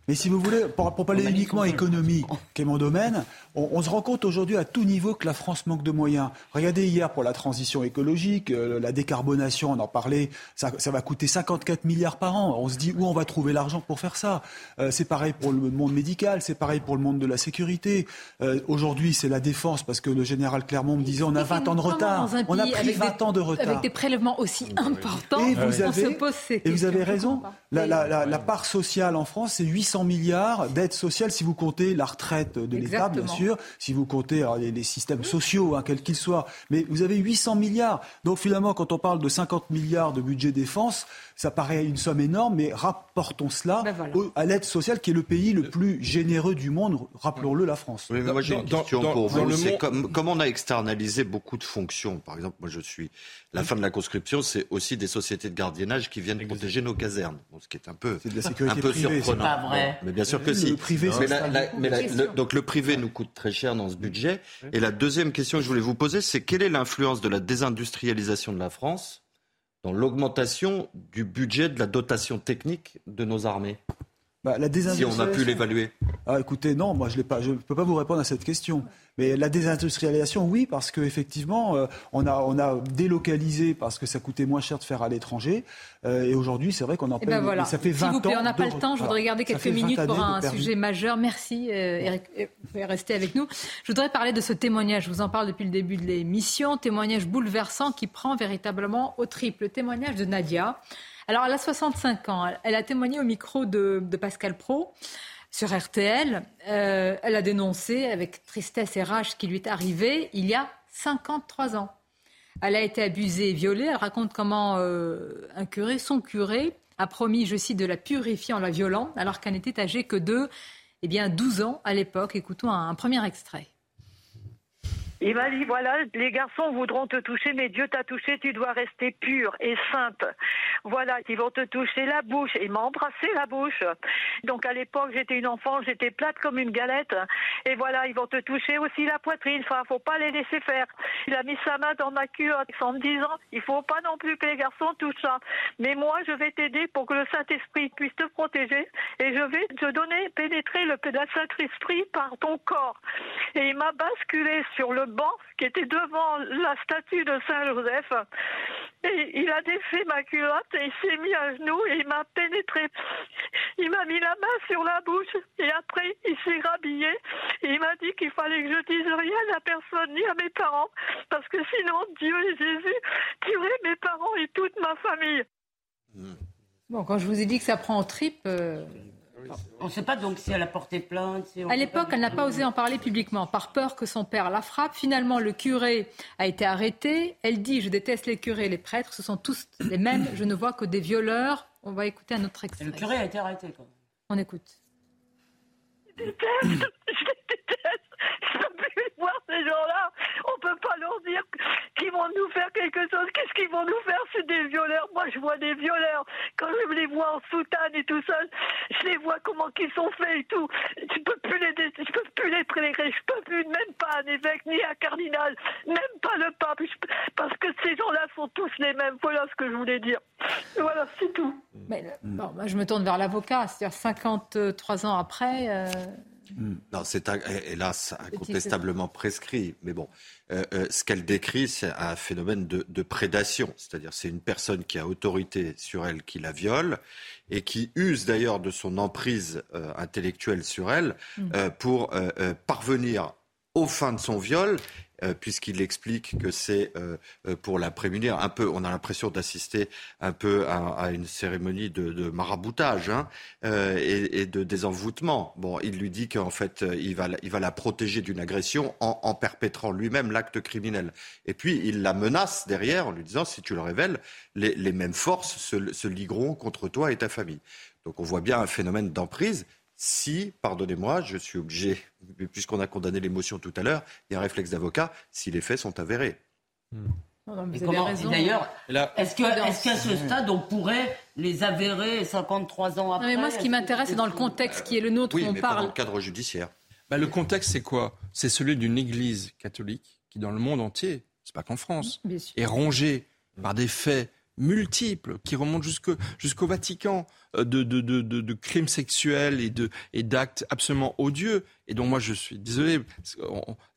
Mais si vous voulez, pour, pour parler uniquement économie, qui est mon domaine, on, se rend compte aujourd'hui à tout niveau que la France manque de moyens. Regardez hier pour la transition écologique, la décarbonation, on en parler, ça, va coûter 54 milliards par an. On se dit où on va trouver l'argent pour faire ça? Euh, c'est pareil pour le monde médical, c'est pareil pour le monde de la sécurité. Euh, aujourd'hui, c'est la défense parce que le général Clermont me disait on a 20 ans de retard. On a pris 20 ans de retard. Avec des prélèvements aussi importants, et vous avez, Et vous avez raison. La, part sociale en France, c'est 800 milliards d'aides sociales si vous comptez la retraite de l'État, bien sûr, si vous comptez les, systèmes sociaux, hein, quels qu'ils soient. Mais vous avez 800 milliards. Donc finalement, quand on parle de 50 milliards milliards de budget défense, ça paraît une somme énorme, mais rapportons cela ben à l'aide sociale qui est le pays le plus généreux du monde, rappelons-le, la France. Oui, mais moi j'ai une question pour vous. C'est comme, on a externalisé beaucoup de fonctions. Par exemple, moi je suis la fin de la conscription, c'est aussi des sociétés de gardiennage qui viennent protéger nos casernes, ce qui est un peu, un peu surprenant. Pas vrai. mais bien sûr que si. Le privé, donc le privé nous coûte très cher dans ce budget. Et la deuxième question que je voulais vous poser, c'est quelle est l'influence de la désindustrialisation de la France dans l'augmentation du budget de la dotation technique de nos armées bah, la Si on a pu l'évaluer. ah, écoutez, non, moi je ne peux pas vous répondre à cette question. Mais la désindustrialisation, oui, parce qu'effectivement, euh, on, a, on a délocalisé parce que ça coûtait moins cher de faire à l'étranger. Euh, et aujourd'hui, c'est vrai qu'on en eh ben paye. Ça fait 20 vous plaît, On n'a pas le temps. Je voudrais garder quelques minutes pour un sujet majeur. Merci, euh, Eric. Vous pouvez rester avec nous. Je voudrais parler de ce témoignage. Je vous en parle depuis le début de l'émission. Témoignage bouleversant qui prend véritablement au triple. Le témoignage de Nadia. Alors, elle a 65 ans. Elle a témoigné au micro de, Pascal Pro sur RTL. Euh, elle a dénoncé avec tristesse et rage ce qui lui est arrivé il y a 53 ans. Elle a été abusée et violée. Elle raconte comment euh, un curé, son curé, a promis, je cite, de la purifier en la violant, alors qu'elle n'était âgée que de eh bien, 12 ans à l'époque. Écoutons un premier extrait. Il m'a dit, voilà, les garçons voudront te toucher, mais Dieu t'a touché, tu dois rester pure et sainte. Voilà, ils vont te toucher la bouche. Il m'a embrassé la bouche. Donc à l'époque, j'étais une enfant, j'étais plate comme une galette. Et voilà, ils vont te toucher aussi la poitrine. Enfin, faut pas les laisser faire. Il a mis sa main dans ma culotte en me disant, il faut pas non plus que les garçons touchent ça. Mais moi, je vais t'aider pour que le Saint-Esprit puisse te protéger. Et je vais te donner, pénétrer le Saint-Esprit par ton corps. Et il m'a basculé sur le qui était devant la statue de Saint-Joseph. Et il a défait ma culotte et il s'est mis à genoux et il m'a pénétré. Il m'a mis la main sur la bouche et après il s'est rhabillé et il m'a dit qu'il fallait que je dise rien à personne ni à mes parents parce que sinon Dieu et Jésus tueraient mes parents et toute ma famille. Bon, quand je vous ai dit que ça prend en tripe, euh, on ne sait pas donc si elle a porté plainte. à l'époque, elle n'a pas osé en parler publiquement, par peur que son père la frappe. Finalement, le curé a été arrêté. Elle dit Je déteste les curés et les prêtres, ce sont tous les mêmes, je ne vois que des violeurs. On va écouter un autre extrait. le curé a été arrêté, quand On écoute. Je déteste, je déteste, je ne peux plus voir ces gens-là. On peut pas leur dire qu'ils vont nous faire quelque chose. Qu'est-ce qu'ils vont nous faire? C'est des violeurs. Moi, je vois des violeurs. Quand je les vois en soutane et tout ça, je les vois comment qu'ils sont faits et tout. Je peux plus les, je peux plus les prélérer. Je peux plus, même pas un évêque ni un cardinal, même pas le pape, parce que ces gens-là sont tous les mêmes. Voilà ce que je voulais dire. Voilà, c'est tout. Mais, bon, je me tourne vers l'avocat. C'est-à-dire 53 ans après. Euh. Non, c'est hélas incontestablement prescrit. Mais bon, euh, euh, ce qu'elle décrit, c'est un phénomène de, prédation. C'est-à-dire, c'est une personne qui a autorité sur elle qui la viole et qui use d'ailleurs de son emprise euh, intellectuelle sur elle hmm. pour parvenir aux fins de son viol puisqu'il explique que c'est euh, euh, pour la prémunir. Un peu, on a l'impression d'assister un peu à, une cérémonie de, maraboutage hein, et, de désenvoûtement. Bon, il lui dit qu'en fait, il va, il va la protéger d'une agression en, perpétrant lui-même l'acte criminel. Et puis, il la menace derrière en lui disant, si tu le révèles, les, mêmes forces se, se ligueront contre toi et ta famille. Donc on voit bien un phénomène d'emprise si, pardonnez-moi, je suis obligé, puisqu'on a condamné l'émotion tout à l'heure, il y a un réflexe d'avocat si les faits sont avérés. D'ailleurs, est-ce qu'à ce stade, on pourrait les avérer 53 ans après mais Moi, ce qui m'intéresse, c'est dans le contexte qui est le nôtre, oui, on mais parle. dans le cadre judiciaire. Bah, le contexte, c'est quoi? C'est celui d'une église catholique qui, dans le monde entier, c'est pas qu'en France, est rongée par des faits multiples qui remontent jusqu'au Vatican euh, de, crimes sexuels et, et d'actes absolument odieux. Et donc moi je suis désolé,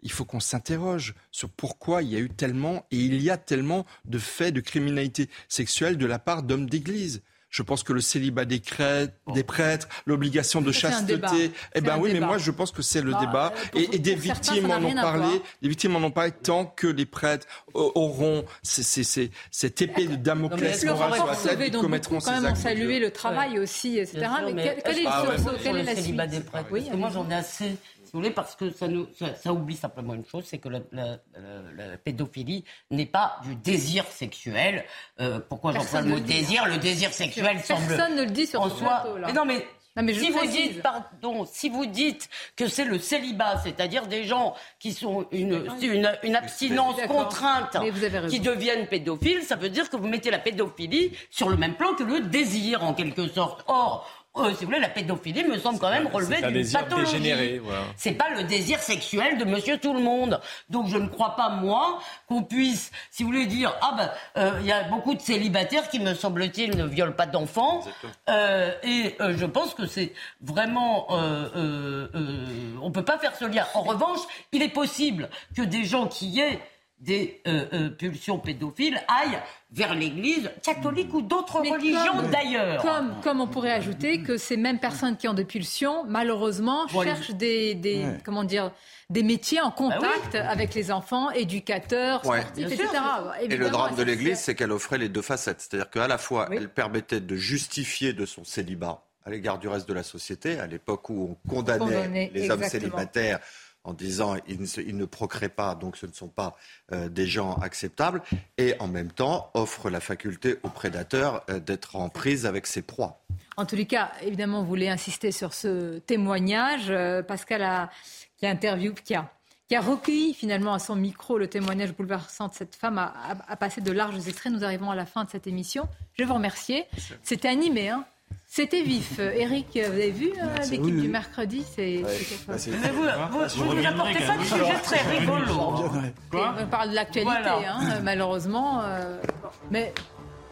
il faut qu'on s'interroge sur pourquoi il y a eu tellement et il y a tellement de faits de criminalité sexuelle de la part d'hommes d'église. Je pense que le célibat des, des prêtres, l'obligation de chasteté, eh ben oui, mais moi je pense que c'est le bah, débat. Euh, et, des victimes en ont parlé. Des victimes en ont parlé tant que les prêtres auront cette épée de Damoclès moral sur la tête, ils commettront ces actes. quand même saluer le travail aussi, etc. mais, quel, est le, quelle est la célibat des prêtres? Moi j'en ai assez si vous voulez, parce que ça, nous, ça, oublie simplement une chose, c'est que la, pédophilie n'est pas du désir sexuel. Euh, pourquoi j'emploie le mot désir Le désir sexuel semble... Personne ne le dit sur ce plateau, là. Mais non, mais mais si vous dites, pardon, si vous dites que c'est le célibat, c'est-à-dire des gens qui sont une, une, une abstinence contrainte, qui deviennent pédophiles, ça veut dire que vous mettez la pédophilie sur le même plan que le désir, en quelque sorte. Or, euh, si vous voulez, la pédophilie me semble quand même relever d'une pathologie. Voilà. C'est pas le désir sexuel de Monsieur Tout le Monde. Donc je ne crois pas moi qu'on puisse, si vous voulez dire, ah ben, euh, il y a beaucoup de célibataires qui me semble-t-il ne violent pas d'enfants. Euh, et je pense que c'est vraiment, on peut pas faire ce lien. En revanche, il est possible que des gens qui aient des euh, euh, pulsions pédophiles aillent vers l'Église catholique ou d'autres religions d'ailleurs. Comme, comme on pourrait ajouter que ces mêmes personnes qui ont des pulsions, malheureusement, cherchent des, des comment dire, des métiers en contact bah avec les enfants, éducateurs, sportifs, etc. Et le drame de l'Église, c'est qu'elle offrait les deux facettes. C'est-à-dire qu'à la fois, elle permettait de justifier de son célibat à l'égard du reste de la société, à l'époque où on condamnait, les hommes célibataires en disant ils ne, ne procréent pas, donc ce ne sont pas euh, des gens acceptables, et en même temps offre la faculté aux prédateurs euh, d'être en prise avec ses proies. En tous les cas, évidemment, vous voulez insister sur ce témoignage. Euh, Pascal a, qui a interviewé, qui a, qui a recueilli finalement à son micro le témoignage bouleversant de cette femme, a, a, passé de larges extraits. Nous arrivons à la fin de cette émission. Je vais vous remercier. C'était animé, hein c'était vif. Eric, vous avez vu euh, l'équipe du mercredi C'est bah, Mais vous, vous, vous, vous apportez pas des sujets très rigolos. On parle de l'actualité, hein, malheureusement. Euh, mais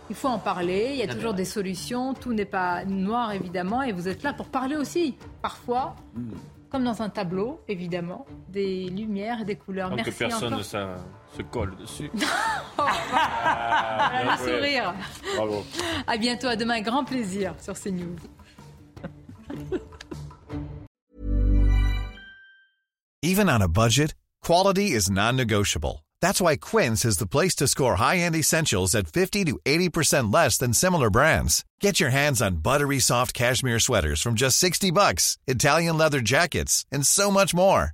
il faut en parler. Il y a toujours des solutions. Tout n'est pas noir, évidemment. Et vous êtes là pour parler aussi, parfois. Hmm comme dans un tableau, évidemment, des lumières et des couleurs. Merci que personne ne se colle dessus. ah, le sourire. Bravo. À bientôt, à demain, grand plaisir sur CNews. Even on a budget, quality is non-negotiable. That's why Quince is the place to score high-end essentials at 50 to 80% less than similar brands. Get your hands on buttery soft cashmere sweaters from just 60 bucks, Italian leather jackets, and so much more.